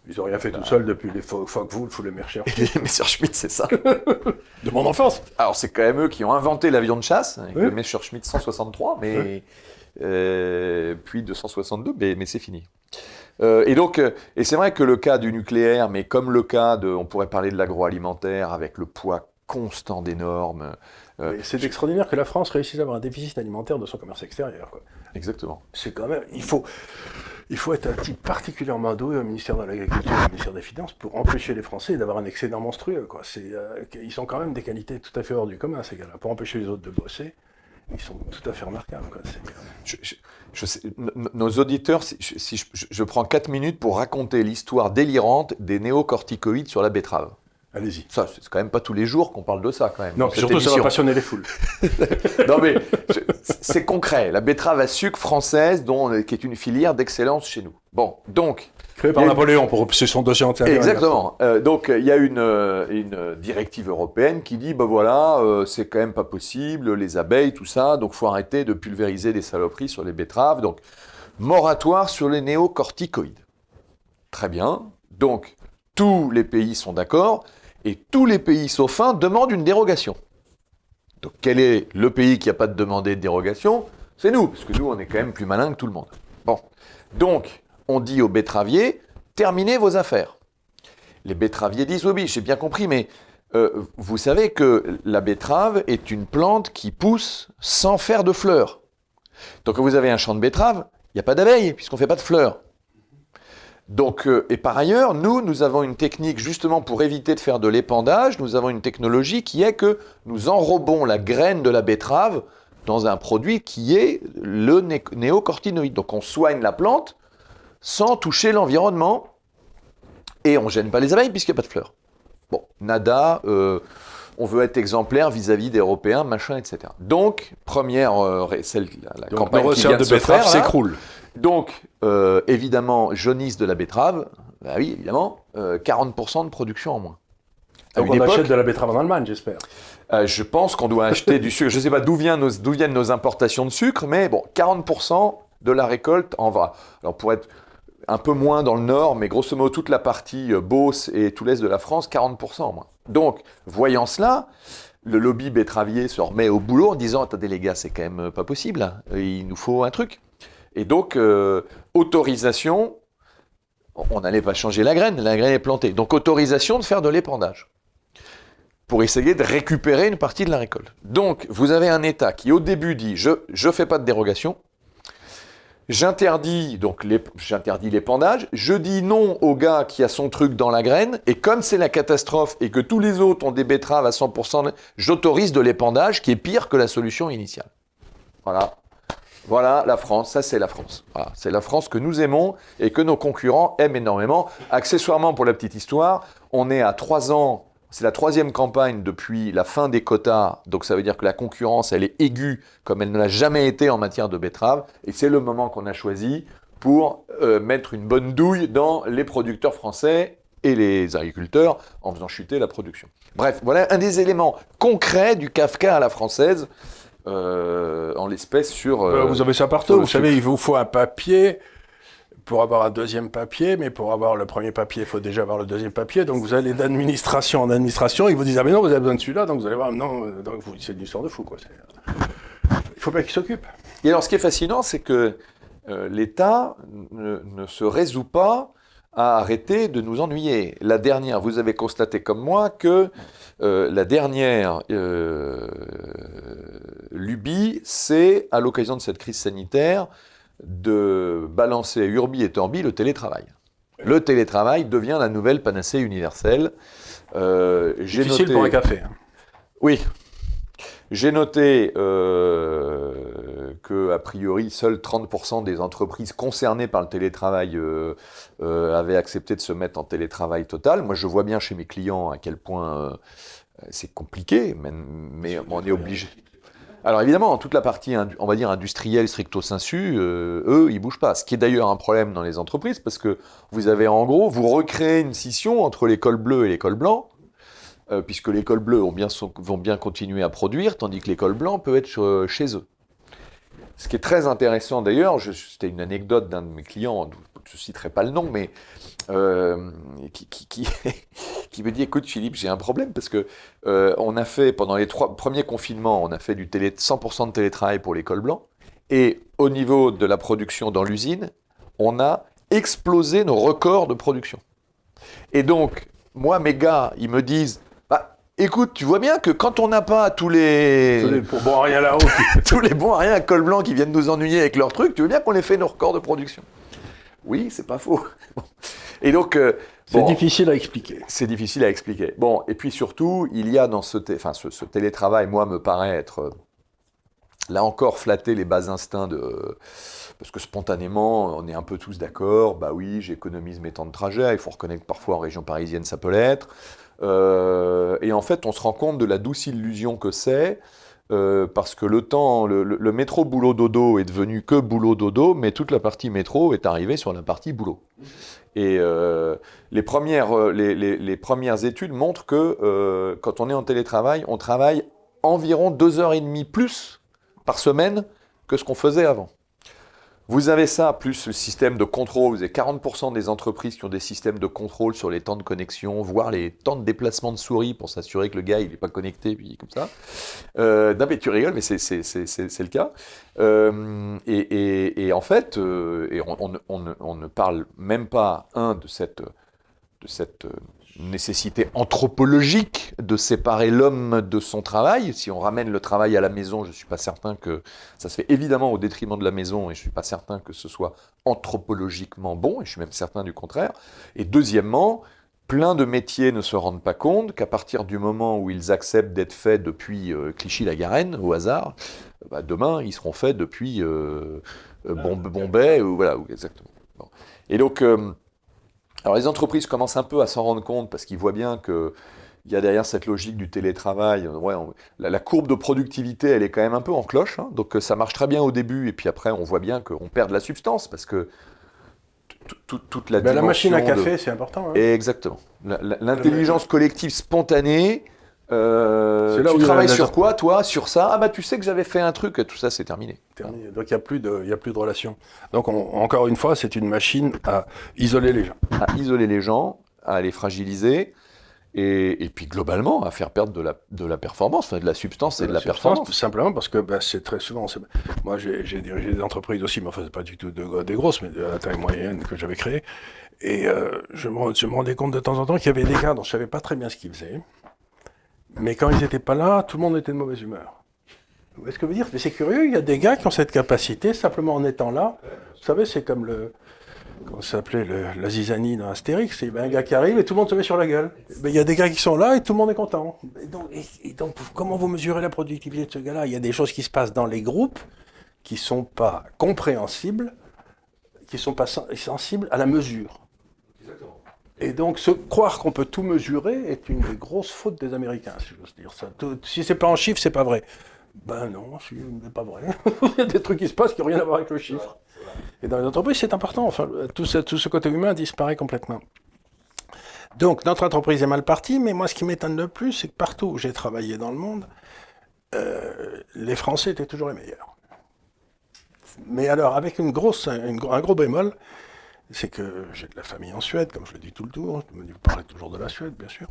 S1: Ils n'ont rien fait tout seuls depuis les Focke-Wulf ou les
S2: Messerschmitt. les Messerschmitt, c'est ça.
S1: de mon enfance.
S2: Alors, c'est quand même eux qui ont inventé l'avion de chasse, avec le Messerschmitt 163, mais euh, puis 262, mais, mais c'est fini. Euh, et donc, euh, et c'est vrai que le cas du nucléaire, mais comme le cas de, on pourrait parler de l'agroalimentaire, avec le poids constant des normes.
S1: c'est extraordinaire que la France réussisse à avoir un déficit alimentaire de son commerce extérieur. Quoi.
S2: Exactement.
S1: C'est quand même, il faut, il faut être un type particulièrement doué au ministère de l'Agriculture et au ministère des Finances pour empêcher les Français d'avoir un excédent monstrueux. Quoi. Euh, ils sont quand même des qualités tout à fait hors du commun, ces gars-là. Pour empêcher les autres de bosser, ils sont tout à fait remarquables. Quoi.
S2: Je, sais, nos auditeurs, si, je, prends 4 minutes pour raconter l'histoire délirante des néocorticoïdes sur la betterave.
S1: Allez-y.
S2: Ça, c'est quand même pas tous les jours qu'on parle de ça, quand même.
S1: Non, surtout, ça va passionner les foules.
S2: non, mais c'est concret. La betterave à sucre française, dont, qui est une filière d'excellence chez nous. Bon, donc.
S1: Créée par Napoléon pour c'est son dossier entier.
S2: Exactement. Euh, donc, il y a une, euh, une, directive européenne qui dit ben voilà, euh, c'est quand même pas possible, les abeilles, tout ça, donc faut arrêter de pulvériser des saloperies sur les betteraves. Donc, moratoire sur les néocorticoïdes. Très bien. Donc, tous les pays sont d'accord et tous les pays sauf un demandent une dérogation. Donc quel est le pays qui n'a pas de demandé de dérogation? C'est nous, parce que nous, on est quand même plus malin que tout le monde. Bon, donc on dit aux betteraviers, terminez vos affaires. Les betteraviers disent, oui, j'ai bien compris, mais euh, vous savez que la betterave est une plante qui pousse sans faire de fleurs. Donc quand vous avez un champ de betterave, il n'y a pas d'abeilles, puisqu'on ne fait pas de fleurs. Donc, euh, et par ailleurs, nous, nous avons une technique justement pour éviter de faire de l'épandage. Nous avons une technologie qui est que nous enrobons la graine de la betterave dans un produit qui est le néocortinoïde. Donc, on soigne la plante sans toucher l'environnement et on ne gêne pas les abeilles puisqu'il n'y a pas de fleurs. Bon, nada. Euh, on veut être exemplaire vis-à-vis des Européens, machin, etc. Donc, première, euh, celle,
S1: la, campagne qui vient de, betterave s'écroule.
S2: Donc, euh, évidemment, jaunisse de la betterave, bah oui, évidemment, 40% euh, de production en moins.
S1: Donc on achète de la betterave en Allemagne, j'espère.
S2: Euh, je pense qu'on doit acheter du sucre. Je ne sais pas d'où viennent, nos, importations de sucre, mais bon, 40% de la récolte en va. Alors pour être un peu moins dans le nord, mais grosso modo toute la partie Beauce et tout l'est de la France, 40% en moins. Donc, voyant cela, le lobby betteravier se remet au boulot en disant Attendez les gars, c'est quand même pas possible, hein. il nous faut un truc. Et donc, euh, autorisation, on n'allait pas changer la graine, la graine est plantée. Donc, autorisation de faire de l'épandage pour essayer de récupérer une partie de la récolte. Donc, vous avez un État qui, au début, dit je ne fais pas de dérogation, j'interdis donc l'épandage, je dis non au gars qui a son truc dans la graine, et comme c'est la catastrophe et que tous les autres ont des betteraves à 100%, j'autorise de l'épandage qui est pire que la solution initiale. Voilà. Voilà la France, ça c'est la France. c'est la France que nous aimons et que nos concurrents aiment énormément. Accessoirement, pour la petite histoire, on est à trois ans, c'est la troisième campagne depuis la fin des quotas, donc ça veut dire que la concurrence, elle est aiguë comme elle ne l'a jamais été en matière de betterave, et c'est le moment qu'on a choisi pour euh, mettre une bonne douille dans les producteurs français et les agriculteurs en faisant chuter la production. Bref, voilà un des éléments concrets du Kafka à la française. Euh, en l'espèce sur.
S1: Euh, vous avez ça partout. Vous savez, il vous faut un papier pour avoir un deuxième papier, mais pour avoir le premier papier, il faut déjà avoir le deuxième papier. Donc vous allez d'administration en administration, ils vous disent ah mais non, vous avez besoin de celui-là, donc vous allez voir non, euh, c'est une histoire de fou quoi. Il faut pas qu'il s'occupe.
S2: Et alors, ce qui est fascinant, c'est que euh, l'État ne, se résout pas à arrêter de nous ennuyer. La dernière, vous avez constaté comme moi que euh, la dernière euh, lubie, c'est à l'occasion de cette crise sanitaire de balancer à Urbi et Torbi le télétravail. Le télétravail devient la nouvelle panacée universelle.
S1: Euh, Difficile noté... pour un café. Hein.
S2: Oui, j'ai noté euh, que, a priori, seuls 30% des entreprises concernées par le télétravail euh, euh, avaient accepté de se mettre en télétravail total. Moi, je vois bien chez mes clients à quel point euh, c'est compliqué, mais, mais on est obligé. Alors évidemment, toute la partie, on va dire, industrielle stricto sensu, euh, eux, ils bougent pas. Ce qui est d'ailleurs un problème dans les entreprises, parce que vous avez en gros, vous recréez une scission entre l'école bleue et l'école blanc, euh, puisque l'école bleue vont bien, continuer à produire, tandis que l'école blanc peut être euh, chez eux. Ce qui est très intéressant d'ailleurs, c'était une anecdote d'un de mes clients, je ne citerai pas le nom, mais euh, qui, qui, qui, qui, me dit écoute Philippe, j'ai un problème parce que euh, on a fait pendant les trois premiers confinements, on a fait du télé, 100% de télétravail pour l'école blanc, et au niveau de la production dans l'usine, on a explosé nos records de production. Et donc, moi, mes gars, ils me disent Écoute, tu vois bien que quand on n'a pas tous les...
S1: Tous les bons rien là-haut.
S2: tous les bons rien à col blanc qui viennent nous ennuyer avec leurs trucs, tu veux bien qu'on les fait nos records de production? Oui, c'est pas faux. Et donc...
S1: Euh, c'est difficile à expliquer.
S2: C'est difficile à expliquer. Bon, et puis surtout, il y a dans ce, enfin, ce, ce télétravail, moi, me paraît être, euh, là encore, flatter les bas instincts de... Parce que spontanément, on est un peu tous d'accord, bah oui, j'économise mes temps de trajet, il faut reconnaître que parfois en région parisienne ça peut l'être. Euh, et en fait, on se rend compte de la douce illusion que c'est. Euh, parce que le temps, le, métro boulot dodo est devenu que boulot dodo, mais toute la partie métro est arrivée sur la partie boulot. Et euh, les, premières, les, les, premières études montrent que quand on est en télétravail, on travaille environ deux heures et demie plus par semaine que ce qu'on faisait avant. Vous avez ça, plus le système de contrôle. Vous avez 40% des entreprises qui ont des systèmes de contrôle sur les temps de connexion, voire les temps de déplacement de souris pour s'assurer que le gars il n'est pas connecté, puis comme ça. Euh, non, mais tu rigoles, mais c'est le cas. Euh, et, et, en fait, euh, et on, on, on, on, ne parle même pas, un, de cette, de cette nécessité anthropologique de séparer l'homme de son travail. Si on ramène le travail à la maison, je ne suis pas certain que ça se fait évidemment au détriment de la maison et je ne suis pas certain que ce soit anthropologiquement bon et je suis même certain du contraire. Et deuxièmement, plein de métiers ne se rendent pas compte qu'à partir du moment où ils acceptent d'être faits depuis euh, Clichy-la-Garenne, au hasard, bah, demain ils seront faits depuis euh, euh Bombay, ou voilà, exactement. Et donc, alors les entreprises commencent un peu à s'en rendre compte parce qu'ils voient bien que il y a derrière cette logique du télétravail, ouais, la, courbe de productivité, elle est quand même un peu en cloche. Hein. donc ça marche très bien au début, et puis après, on voit bien qu'on perd de la substance parce que toute la.
S1: Ben, la machine à café, c'est important. Hein.
S2: Exactement. L'intelligence collective spontanée euh, tu travailles sur quoi, toi Sur ça Ah bah tu sais que j'avais fait un truc, tout ça c'est terminé.
S1: terminé. Donc il n'y a, plus de, y a plus de relation. Donc encore une fois, c'est une machine à isoler les gens.
S2: À isoler les gens, à les fragiliser, et, et puis globalement à faire perdre de la, de la performance, de la substance et de la, performance. Tout
S1: simplement parce que bah, c'est très souvent... Moi j'ai dirigé des entreprises aussi, mais enfin c'est pas du tout de, des grosses, mais de la taille moyenne que j'avais créées. Et euh, je, me, je me rendais compte de temps en temps qu'il y avait des gars dont je savais pas très bien ce qu'ils faisaient mais quand ils n'étaient pas là, tout le monde était de mauvaise humeur. Vous voyez ce que je veux dire? Mais c'est curieux, il y a des gars qui ont cette capacité, simplement en étant là. Vous savez, c'est comme le. Comment ça s'appelait La zizanie dans Astérix. C'est un gars qui arrive et tout le monde se met sur la gueule. Mais il y a des gars qui sont là et tout le monde est content. Donc, et donc comment vous mesurez la productivité de ce gars-là? Il y a des choses qui se passent dans les groupes qui ne sont pas compréhensibles, qui ne sont pas sensibles à la mesure. Et donc, se croire qu'on peut tout mesurer est une des grosses fautes des Américains, si j'ose dire ça. Tout, si c'est pas en chiffres, c'est pas vrai. Ben non, c'est pas vrai. Il y a des trucs qui se passent qui n'ont rien à voir avec le chiffre. Et dans les entreprises, c'est important. Enfin, tout ce, tout ce côté humain disparaît complètement. Donc, notre entreprise est mal partie, mais moi, ce qui m'étonne le plus, c'est que partout où j'ai travaillé dans le monde, euh, les Français étaient toujours les meilleurs. Mais alors, avec une grosse, un gros bémol, c'est que j'ai de la famille en Suède, comme je le dis tout le tour, je me parle toujours de la Suède, bien sûr.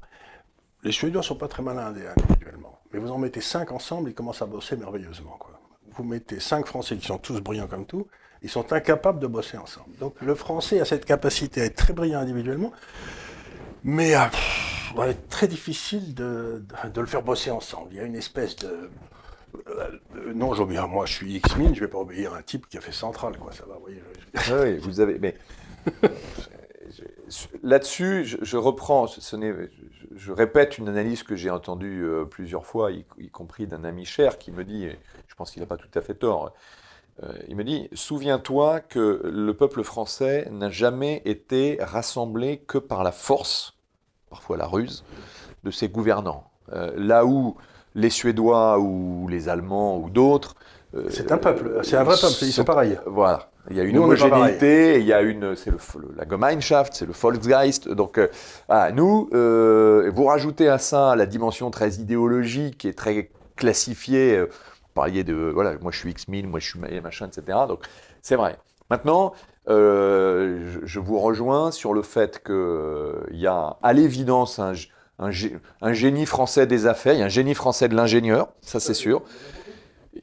S1: Les Suédois sont pas très malins individuellement, mais vous en mettez cinq ensemble, ils commencent à bosser merveilleusement. Quoi. vous mettez cinq Français qui sont tous brillants comme tout, ils sont incapables de bosser ensemble. Donc le Français a cette capacité à être très brillant individuellement, mais à, va être très difficile de, de, le faire bosser ensemble. Il y a une espèce de... Euh, non, j'obéis, moi je suis X-Min, je vais pas obéir à un type qui a fait Central, quoi, ça va, vous voyez.
S2: Oui, vous avez... Mais là-dessus, je, reprends, ce je, répète une analyse que j'ai entendue euh, plusieurs fois, y, compris d'un ami cher qui me dit, je pense qu'il n'a pas tout à fait tort, euh, il me dit, souviens-toi que le peuple français n'a jamais été rassemblé que par la force, parfois la ruse, de ses gouvernants. Euh, là où les Suédois ou les Allemands ou d'autres...
S1: c'est un peuple, c'est un vrai peuple, ils sont pareils.
S2: Voilà. Il y a une homogénéité, il y a une, c'est le, la Gemeinschaft, c'est le Volksgeist. Donc, euh, nous, euh, vous rajoutez à ça la dimension très idéologique et très classifiée. Euh, vous parliez de, voilà, moi je suis X1000, moi je suis machin, etc. Donc, c'est vrai. Maintenant, je, je, vous rejoins sur le fait qu'il y a à l'évidence un, un, un, génie français des affaires, il y a un génie français de l'ingénieur, ça c'est sûr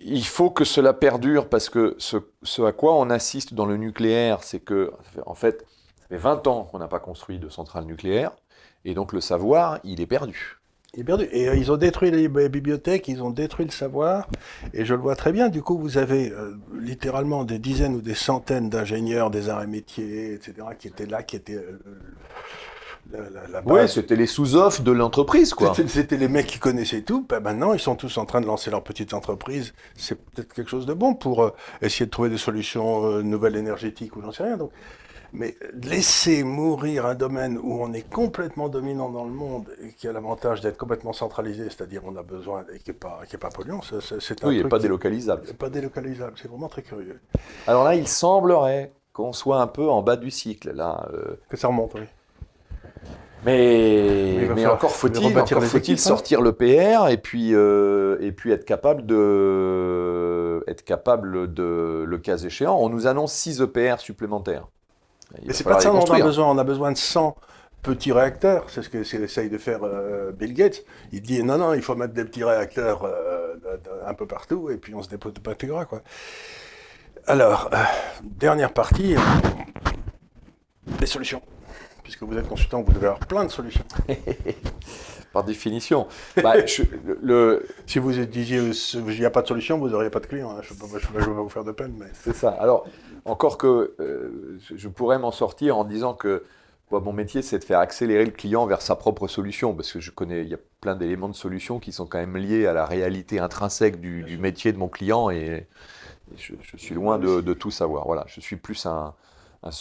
S2: il faut que cela perdure parce que ce, à quoi on assiste dans le nucléaire, c'est que, en fait, ça fait 20 ans qu'on n'a pas construit de centrale nucléaire, et donc le savoir, il est perdu.
S1: Il est perdu. Et euh, ils ont détruit les bibliothèques, ils ont détruit le savoir, et je le vois très bien. Du coup, vous avez euh, littéralement des dizaines ou des centaines d'ingénieurs des arts et métiers, etc., qui étaient là, qui étaient euh,
S2: oui, c'était les sous-offres de l'entreprise, quoi.
S1: C'était les mecs qui connaissaient tout. Ben maintenant, ils sont tous en train de lancer leur petite entreprise. C'est peut-être quelque chose de bon pour euh, essayer de trouver des solutions euh, nouvelles énergétiques ou j'en sais rien. Donc, mais laisser mourir un domaine où on est complètement dominant dans le monde et qui a l'avantage d'être complètement centralisé, c'est-à-dire on a besoin et qui n'est pas, qui est pas polluant, c'est
S2: un Oui, il n'est pas délocalisable.
S1: Pas délocalisable, c'est vraiment très curieux.
S2: Alors là, il semblerait qu'on soit un peu en bas du cycle, là.
S1: Euh. Que ça remonte, oui.
S2: Mais, mais, encore faut-il faut sortir le PR et puis, euh, et puis être capable de, être capable de, le cas échéant, on nous annonce 6 EPR supplémentaires.
S1: mais c'est pas de ça dont on a besoin, on a besoin de 100 petits réacteurs, c'est ce qu'essaye de faire euh, Bill Gates. Il dit non, non, il faut mettre des petits réacteurs euh, un peu partout et puis on se dépose pas quoi. Alors, dernière partie, les solutions puisque vous êtes consultant, vous devez avoir plein de solutions.
S2: Par définition. Bah,
S1: le... Si vous disiez qu'il n'y a pas de solution, vous n'auriez pas de client. Hein. Je ne vais, pas vous faire de peine. Mais...
S2: C'est ça. Alors, encore que euh, je pourrais m'en sortir en disant que mon métier, c'est de faire accélérer le client vers sa propre solution, parce que je connais, il y a plein d'éléments de solution qui sont quand même liés à la réalité intrinsèque du, métier de mon client, et, je, suis loin de, de, tout savoir. Voilà, je suis plus un,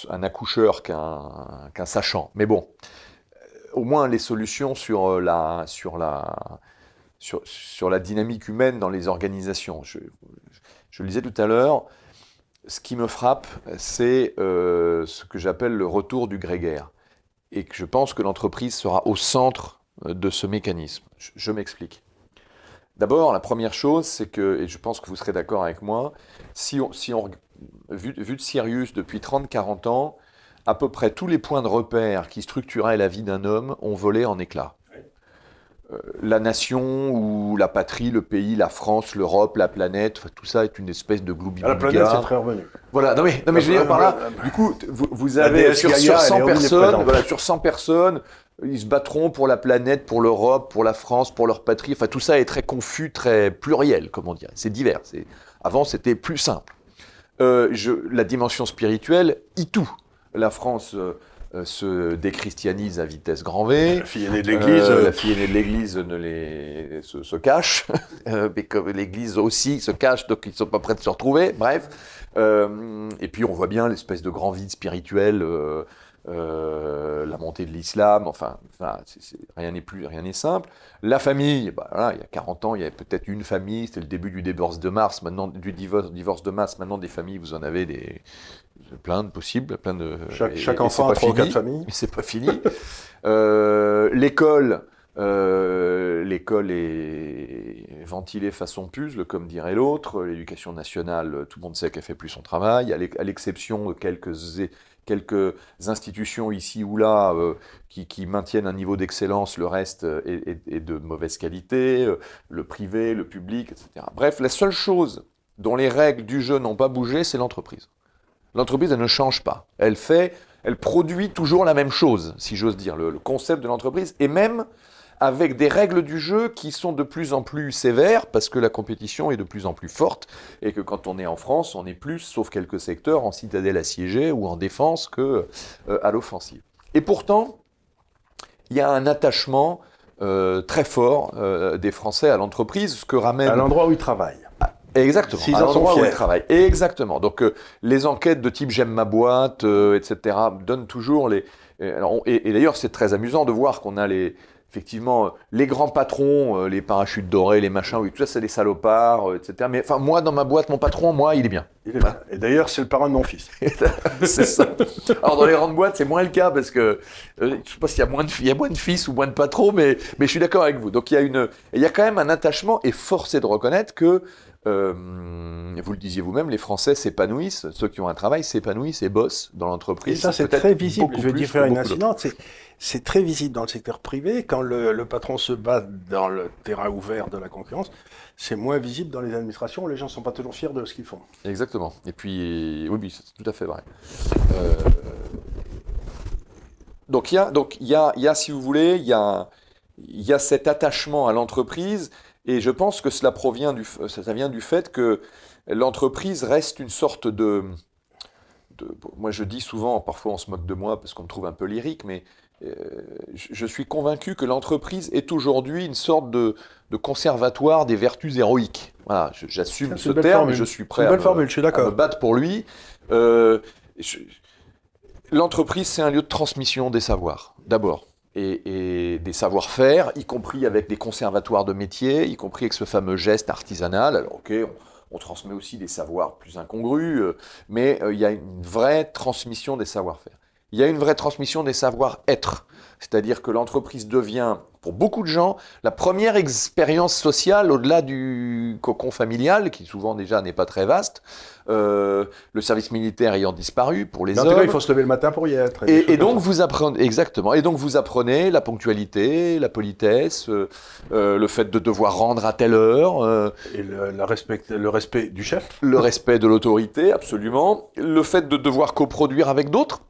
S2: un, accoucheur qu'un sachant. Mais bon, euh, au moins les solutions sur euh, la, sur la, sur, sur la dynamique humaine dans les organisations. Je, je le disais tout à l'heure, ce qui me frappe, c'est euh, ce que j'appelle le retour du grégaire. Et que je pense que l'entreprise sera au centre de ce mécanisme. Je, je m'explique. D'abord, la première chose, c'est que, et je pense que vous serez d'accord avec moi, si on, si vu, de Sirius depuis 30-40 ans, à peu près tous les points de repère qui structuraient la vie d'un homme ont volé en éclats. Euh, la nation ou la patrie, le pays, la France, l'Europe, la planète, tout ça est une espèce de gloubi
S1: ah, La planète, c'est très revenu.
S2: Voilà, non mais, non mais je veux dire par là, du coup, vous, avez sur, 100 personnes, voilà, sur 100 personnes, ils se battront pour la planète, pour l'Europe, pour la France, pour leur patrie. Enfin, tout ça est très confus, très pluriel, comme on dirait. C'est divers. Avant, c'était plus simple. Euh, je, la dimension spirituelle y tout. La France euh, euh, se déchristianise à vitesse grand V.
S1: La fille aînée de l'Église.
S2: la fille aînée de l'Église ne les, se, cache, mais comme l'Église aussi se cache, donc ils ne sont pas prêts de se retrouver. Bref. et puis on voit bien l'espèce de grand vide spirituel la montée de l'islam, enfin, rien n'est plus, rien n'est simple. La famille, bah, il y a 40 ans, il y avait peut-être une famille, c'était le début du divorce de mars, maintenant du divorce, divorce de masse, maintenant des familles, vous en avez des plein de possibles, plein de
S1: chaque, enfant a trois quatre familles.
S2: Mais c'est pas fini. euh, l'école. Euh, l'école est ventilée façon puzzle, comme dirait l'autre. L'éducation nationale, tout le monde sait qu'elle fait plus son travail, à l'exception de quelques quelques institutions ici ou là euh, qui, maintiennent un niveau d'excellence, le reste est, de mauvaise qualité, euh, le privé, le public, etc. Bref, la seule chose dont les règles du jeu n'ont pas bougé, c'est l'entreprise. L'entreprise, elle ne change pas. Elle fait, elle produit toujours la même chose, si j'ose dire, le, le concept de l'entreprise, et même avec des règles du jeu qui sont de plus en plus sévères parce que la compétition est de plus en plus forte et que quand on est en France, on est plus, sauf quelques secteurs, en citadelle assiégée ou en défense que euh, à l'offensive. Et pourtant, il y a un attachement euh, très fort euh, des Français à l'entreprise, ce que ramène
S1: À l'endroit où ils travaillent.
S2: Exactement.
S1: S'ils
S2: à l'endroit où ils travaillent. Exactement. Donc les enquêtes de type j'aime ma boîte, etc. donnent toujours les. alors, et d'ailleurs c'est très amusant de voir qu'on a les effectivement euh, les grands patrons, euh, les parachutes dorés, les machins, oui, tout ça c'est des salopards, euh, etc. Mais enfin moi dans ma boîte, mon patron, moi il est bien.
S1: Il est là. Et d'ailleurs, c'est le parrain de mon fils.
S2: c'est ça. Alors dans les grandes boîtes, c'est moins le cas parce que je sais pas s'il y a moins de il y a moins de fils ou moins de patrons, mais mais je suis d'accord avec vous. Donc il y a une il y a quand même un attachement et force est de reconnaître que euh, vous le disiez vous-même, les Français s'épanouissent, ceux qui ont un travail s'épanouissent et bossent dans
S1: Et
S2: l'entreprise.
S1: ça, c'est très visible. Je vais dire faire une incidente. C'est, c'est très visible dans le secteur privé. Quand le, le patron se bat dans le terrain ouvert de la concurrence, c'est moins visible dans les administrations. Les gens ne sont pas toujours fiers de ce qu'ils font.
S2: Exactement. Et puis, oui, oui, c'est tout à fait vrai. Euh, donc, il y a, donc, il y a, il y a, si vous voulez, il y a, il y a cet attachement à l'entreprise, et je pense que cela provient du, ça vient du fait que l'entreprise reste une sorte de, de- moi je dis souvent, parfois on se moque de moi parce qu'on me trouve un peu lyrique, mais euh, je, suis convaincu que l'entreprise est aujourd'hui une sorte de, de conservatoire des vertus héroïques. Voilà, j'assume ce terme,
S1: formule.
S2: je suis prêt
S1: une
S2: à
S1: belle
S2: me-
S1: formule, je suis
S2: à me
S1: d'accord.
S2: battre pour lui. Euh, L'entreprise, c'est un lieu de transmission des savoirs, d'abord. Et, et des savoir-faire, y compris avec des conservatoires de métiers, y compris avec ce fameux geste artisanal. Alors, ok, on, on transmet aussi des savoirs plus incongrus, euh, mais euh, il y a une vraie transmission des savoir-faire. Il y a une vraie transmission des savoir-être. C'est-à-dire que l'entreprise devient, pour beaucoup de gens, la première expérience sociale au-delà du cocon familial, qui souvent déjà n'est pas très vaste, euh, le service militaire ayant disparu pour les
S1: Mais en
S2: hommes.
S1: tout cas, il faut se lever le matin pour y être.
S2: Et, donc vous apprenez exactement. Et donc vous apprenez la ponctualité, la politesse, euh, euh, le fait de devoir rendre à telle heure,
S1: Et le, la respect- le respect du chef.
S2: le respect de l'autorité, absolument, le fait de devoir coproduire avec d'autres.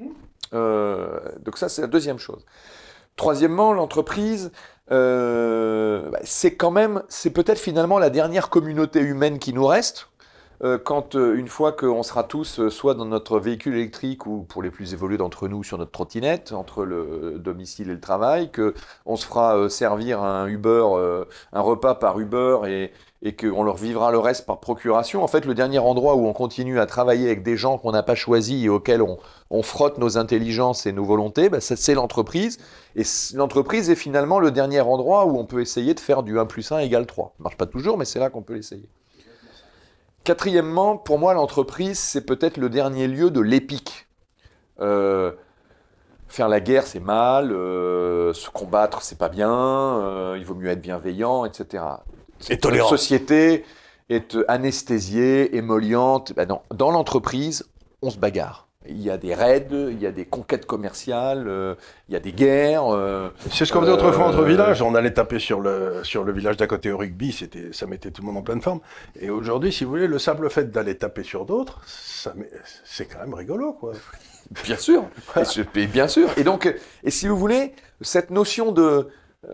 S2: Euh, donc ça c'est la deuxième chose. Troisièmement, l'entreprise, euh, bah, c'est quand même, c'est peut-être finalement la dernière communauté humaine qui nous reste. Euh, quand euh, une fois qu'on sera tous euh, soit dans notre véhicule électrique ou pour les plus évolués d'entre nous sur notre trottinette entre le domicile et le travail, que on se fera servir un Uber, un repas par Uber et, qu'on leur vivra le reste par procuration. En fait, le dernier endroit où on continue à travailler avec des gens qu'on n'a pas choisis et auxquels on, frotte nos intelligences et nos volontés, bah, c'est l'entreprise. Et l'entreprise est finalement le dernier endroit où on peut essayer de faire du 1 plus 1 égale 3. Ça marche pas toujours, mais c'est là qu'on peut l'essayer. Quatrièmement, pour moi, l'entreprise, c'est peut-être le dernier lieu de l'épique. Euh, faire la guerre, c'est mal. euh, se combattre, c'est pas bien. euh, il vaut mieux être bienveillant, etc.
S1: Et tolérant.
S2: Notre société est anesthésiée, émolliente. Ben non, dans l'entreprise, on se bagarre. Il y a des raids, il y a des conquêtes commerciales, euh, il y a des guerres. euh,
S1: C'est ce qu'on faisait autrefois entre
S2: Euh,
S1: villages. On allait taper sur le, sur le village d'à côté au rugby, c'était, ça mettait tout le monde en pleine forme. Et aujourd'hui, si vous voulez, le simple fait d'aller taper sur d'autres, ça met- c'est quand même rigolo, quoi.
S2: Bien sûr, et, ce- et bien sûr. Et donc, et si vous voulez, cette notion de euh,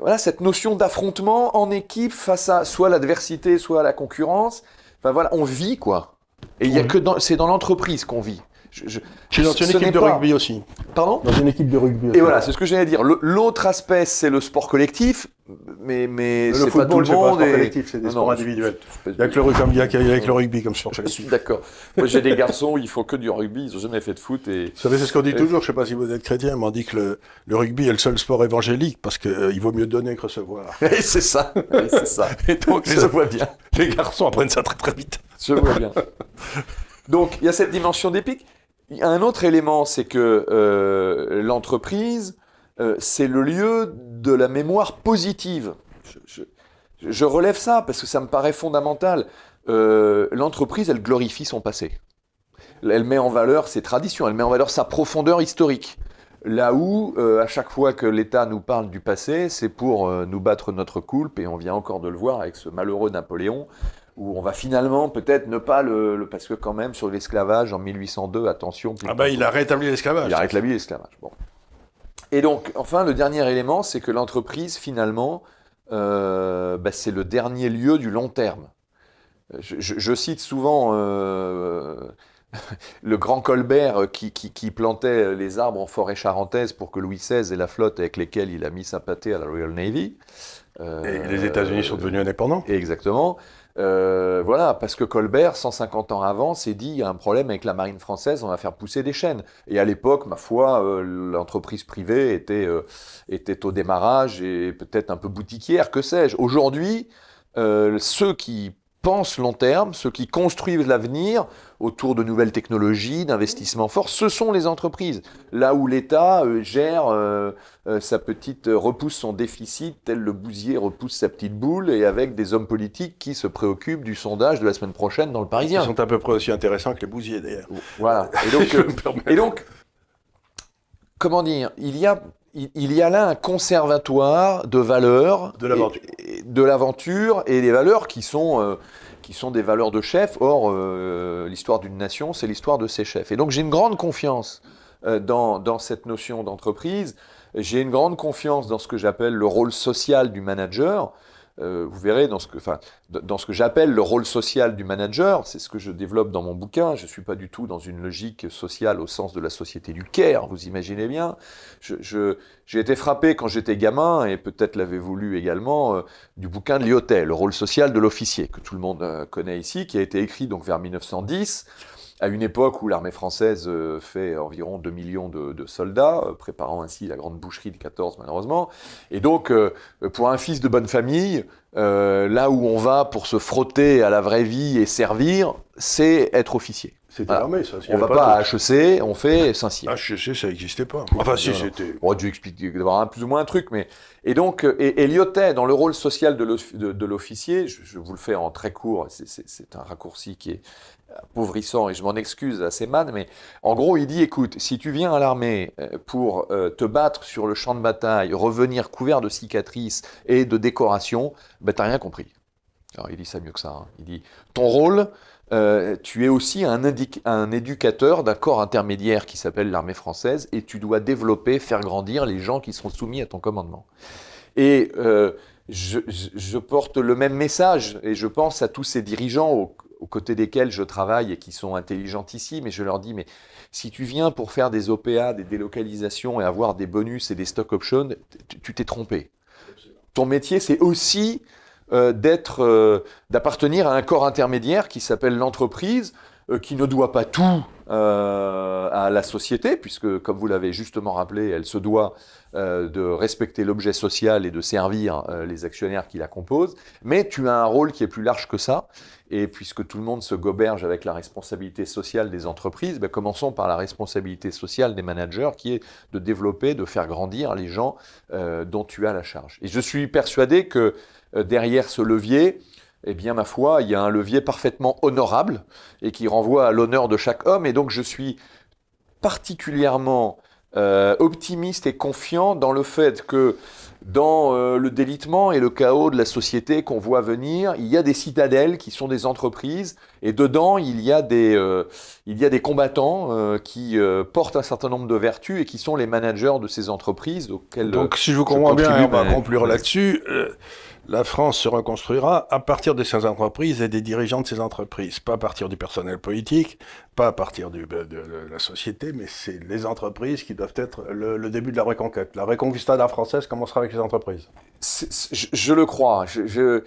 S2: voilà, cette notion d'affrontement en équipe face à soit l'adversité, soit à la concurrence. Enfin voilà, on vit quoi. Et il y a que dans, c'est dans l'entreprise qu'on vit. Je, je-
S1: dans une équipe de
S2: pas-
S1: rugby aussi.
S2: Pardon
S1: Dans une équipe de rugby aussi.
S2: Et voilà, c'est ce que j'allais dire. L'autre aspect, c'est le sport collectif, mais mais
S1: Le
S2: c'est pas tout
S1: football,
S2: le
S1: c'est pas un
S2: monde.
S1: sport collectif, c'est des
S2: Non,
S1: sports
S2: non,
S1: individuels. Il y a que le, rugby- il que- avec le rugby comme sport
S2: Je
S1: collectif.
S2: suis d'accord. Moi, j'ai des garçons, ils font que du rugby, ils ont jamais fait de foot et
S1: Vous savez, c'est ce qu'on dit
S2: Et-
S1: toujours, je sais pas si vous êtes chrétien, mais on dit que le, le rugby est le seul sport évangélique parce qu'il vaut mieux donner que recevoir.
S2: C'est ça, et c'est ça.
S1: Et donc,
S2: Je vois bien.
S1: les garçons apprennent ça très très vite.
S2: Je vois bien. Donc, il y a cette dimension d'épique. Un autre élément, c'est que euh, l'entreprise, euh, c'est le lieu de la mémoire positive. Je, relève ça parce que ça me paraît fondamental. Euh, l'entreprise, elle glorifie son passé. Elle met en valeur ses traditions, elle met en valeur sa profondeur historique. Là où, à chaque fois que l'État nous parle du passé, c'est pour nous battre notre coulpe, et on vient encore de le voir avec ce malheureux Napoléon, où on va finalement peut-être ne pas le, parce que quand même sur l'esclavage en 1802, attention.
S1: Ah bah il a rétabli l'esclavage.
S2: Il a rétabli l'esclavage. Bon. Et donc, enfin, le dernier élément, c'est que l'entreprise, finalement, euh, bah, c'est le dernier lieu du long terme. Je, cite souvent euh, le grand Colbert qui, qui, plantait les arbres en forêt charentaise pour que Louis XVI ait la flotte avec lesquels il a mis sa pâté à la Royal Navy.
S1: et les États-Unis sont devenus indépendants.
S2: Exactement. Euh, voilà, parce que Colbert, 150 ans avant, s'est dit il y a un problème avec la marine française, on va faire pousser des chaînes. Et à l'époque, ma foi, euh, l'entreprise privée était, euh, était au démarrage et peut-être un peu boutiquière, que sais-je. Aujourd'hui, ceux qui pensent long terme, ceux qui construisent l'avenir autour de nouvelles technologies, d'investissements forts, ce sont les entreprises. Là où l'État euh, gère euh, euh, sa petite, repousse son déficit, tel le bousier repousse sa petite boule, et avec des hommes politiques qui se préoccupent du sondage de la semaine prochaine dans le Parisien.
S1: Ils sont à peu près aussi intéressants que les bousiers d'ailleurs.
S2: Voilà. Et donc, et donc comment dire, il y a il y a là un conservatoire de valeurs.
S1: De l'aventure.
S2: De l'aventure et des valeurs qui sont, euh, qui sont des valeurs de chef. Or, euh, l'histoire d'une nation, c'est l'histoire de ses chefs. Et donc, j'ai une grande confiance euh, dans, dans, cette notion d'entreprise. J'ai une grande confiance dans ce que j'appelle le rôle social du manager. Euh, vous verrez dans ce que, enfin, dans ce que j'appelle le rôle social du manager, c'est ce que je développe dans mon bouquin. Je suis pas du tout dans une logique sociale au sens de la société du Caire, vous imaginez bien. Je, j'ai été frappé quand j'étais gamin, et peut-être l'avez-vous lu également, euh, du bouquin de Lyotet, le rôle social de l'officier, que tout le monde euh, connaît ici, qui a été écrit donc vers 1910 à une époque où l'armée française euh, fait environ 2 millions de, soldats, euh, préparant ainsi la grande boucherie de 14 malheureusement. Et donc, euh, pour un fils de bonne famille, là où on va pour se frotter à la vraie vie et servir, c'est être officier.
S1: C'était l'armée, ça.
S2: On va pas, à HEC, on fait Saint-Cyr.
S1: HEC, ça n'existait pas. Enfin, si, c'était.
S2: On aurait dû expliquer, d'avoir un plus ou moins un truc, mais. Et donc, et, dans le rôle social de l'officier, je, vous le fais en très court, c'est un raccourci qui est appauvrissant, et je m'en excuse à Seman, mais en gros, il dit, écoute, si tu viens à l'armée euh, pour euh, te battre sur le champ de bataille, revenir couvert de cicatrices et de décorations, ben, t'as rien compris. Alors, il dit ça mieux que ça. Hein. Il dit, ton rôle, euh, tu es aussi un, un éducateur d'un corps intermédiaire qui s'appelle l'armée française, et tu dois développer, faire grandir les gens qui seront soumis à ton commandement. Et je, je, porte le même message, et je pense à tous ces dirigeants au, aux côtés desquels je travaille et qui sont intelligents ici, mais je leur dis, mais si tu viens pour faire des OPA, des délocalisations et avoir des bonus et des stock options, tu t'es trompé. Ton métier, c'est aussi euh, d'être, euh, d'appartenir à un corps intermédiaire qui s'appelle l'entreprise, euh, qui ne doit pas tout à la société, puisque, comme vous l'avez justement rappelé, elle se doit de respecter l'objet social et de servir les actionnaires qui la composent, mais tu as un rôle qui est plus large que ça, et puisque tout le monde se goberge avec la responsabilité sociale des entreprises, ben commençons par la responsabilité sociale des managers, qui est de développer, de faire grandir les gens euh, dont tu as la charge. Et je suis persuadé que euh, derrière ce levier, eh bien, ma foi, il y a un levier parfaitement honorable et qui renvoie à l'honneur de chaque homme. Et donc, je suis particulièrement euh, optimiste et confiant dans le fait que dans euh, le délitement et le chaos de la société qu'on voit venir, il y a des citadelles qui sont des entreprises, et dedans, il y a des, euh, il y a des combattants euh, qui portent un certain nombre de vertus et qui sont les managers de ces entreprises.
S1: Auxquelles, Donc, si je vous comprends bien, on va conclure là-dessus la France se reconstruira à partir de ses entreprises et des dirigeants de ces entreprises, pas à partir du personnel politique, pas à partir de, la société, mais c'est les entreprises qui doivent être le, début de la reconquête. La reconquista française commencera avec les entreprises.
S2: Je, le crois. Je,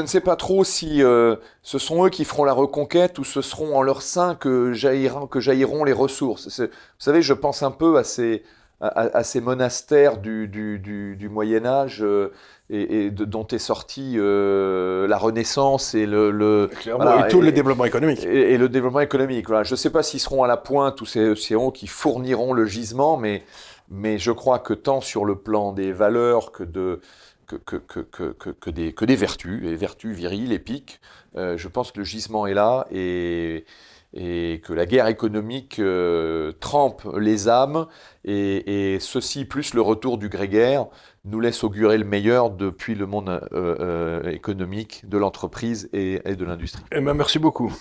S2: ne sais pas trop si euh, ce sont eux qui feront la reconquête ou ce seront en leur sein que jailliront, que jailliront les ressources. Vous savez, je pense un peu à ces, à, ces monastères du, du, Moyen Âge. Euh, et, dont est sorti euh, la Renaissance et le,
S1: et tout le développement économique.
S2: Et, le développement économique. Voilà. Je ne sais pas s'ils seront à la pointe ou ces océans qui fourniront le gisement, mais, mais je crois que tant sur le plan des valeurs que de que, des, que des vertus, et vertus viriles, épiques, euh, je pense que le gisement est là et, que la guerre économique euh, trempe les âmes, et, ceci plus le retour du grégaire nous laisse augurer le meilleur depuis le monde économique, de l'entreprise et, et de l'industrie.
S1: Eh ben, merci beaucoup.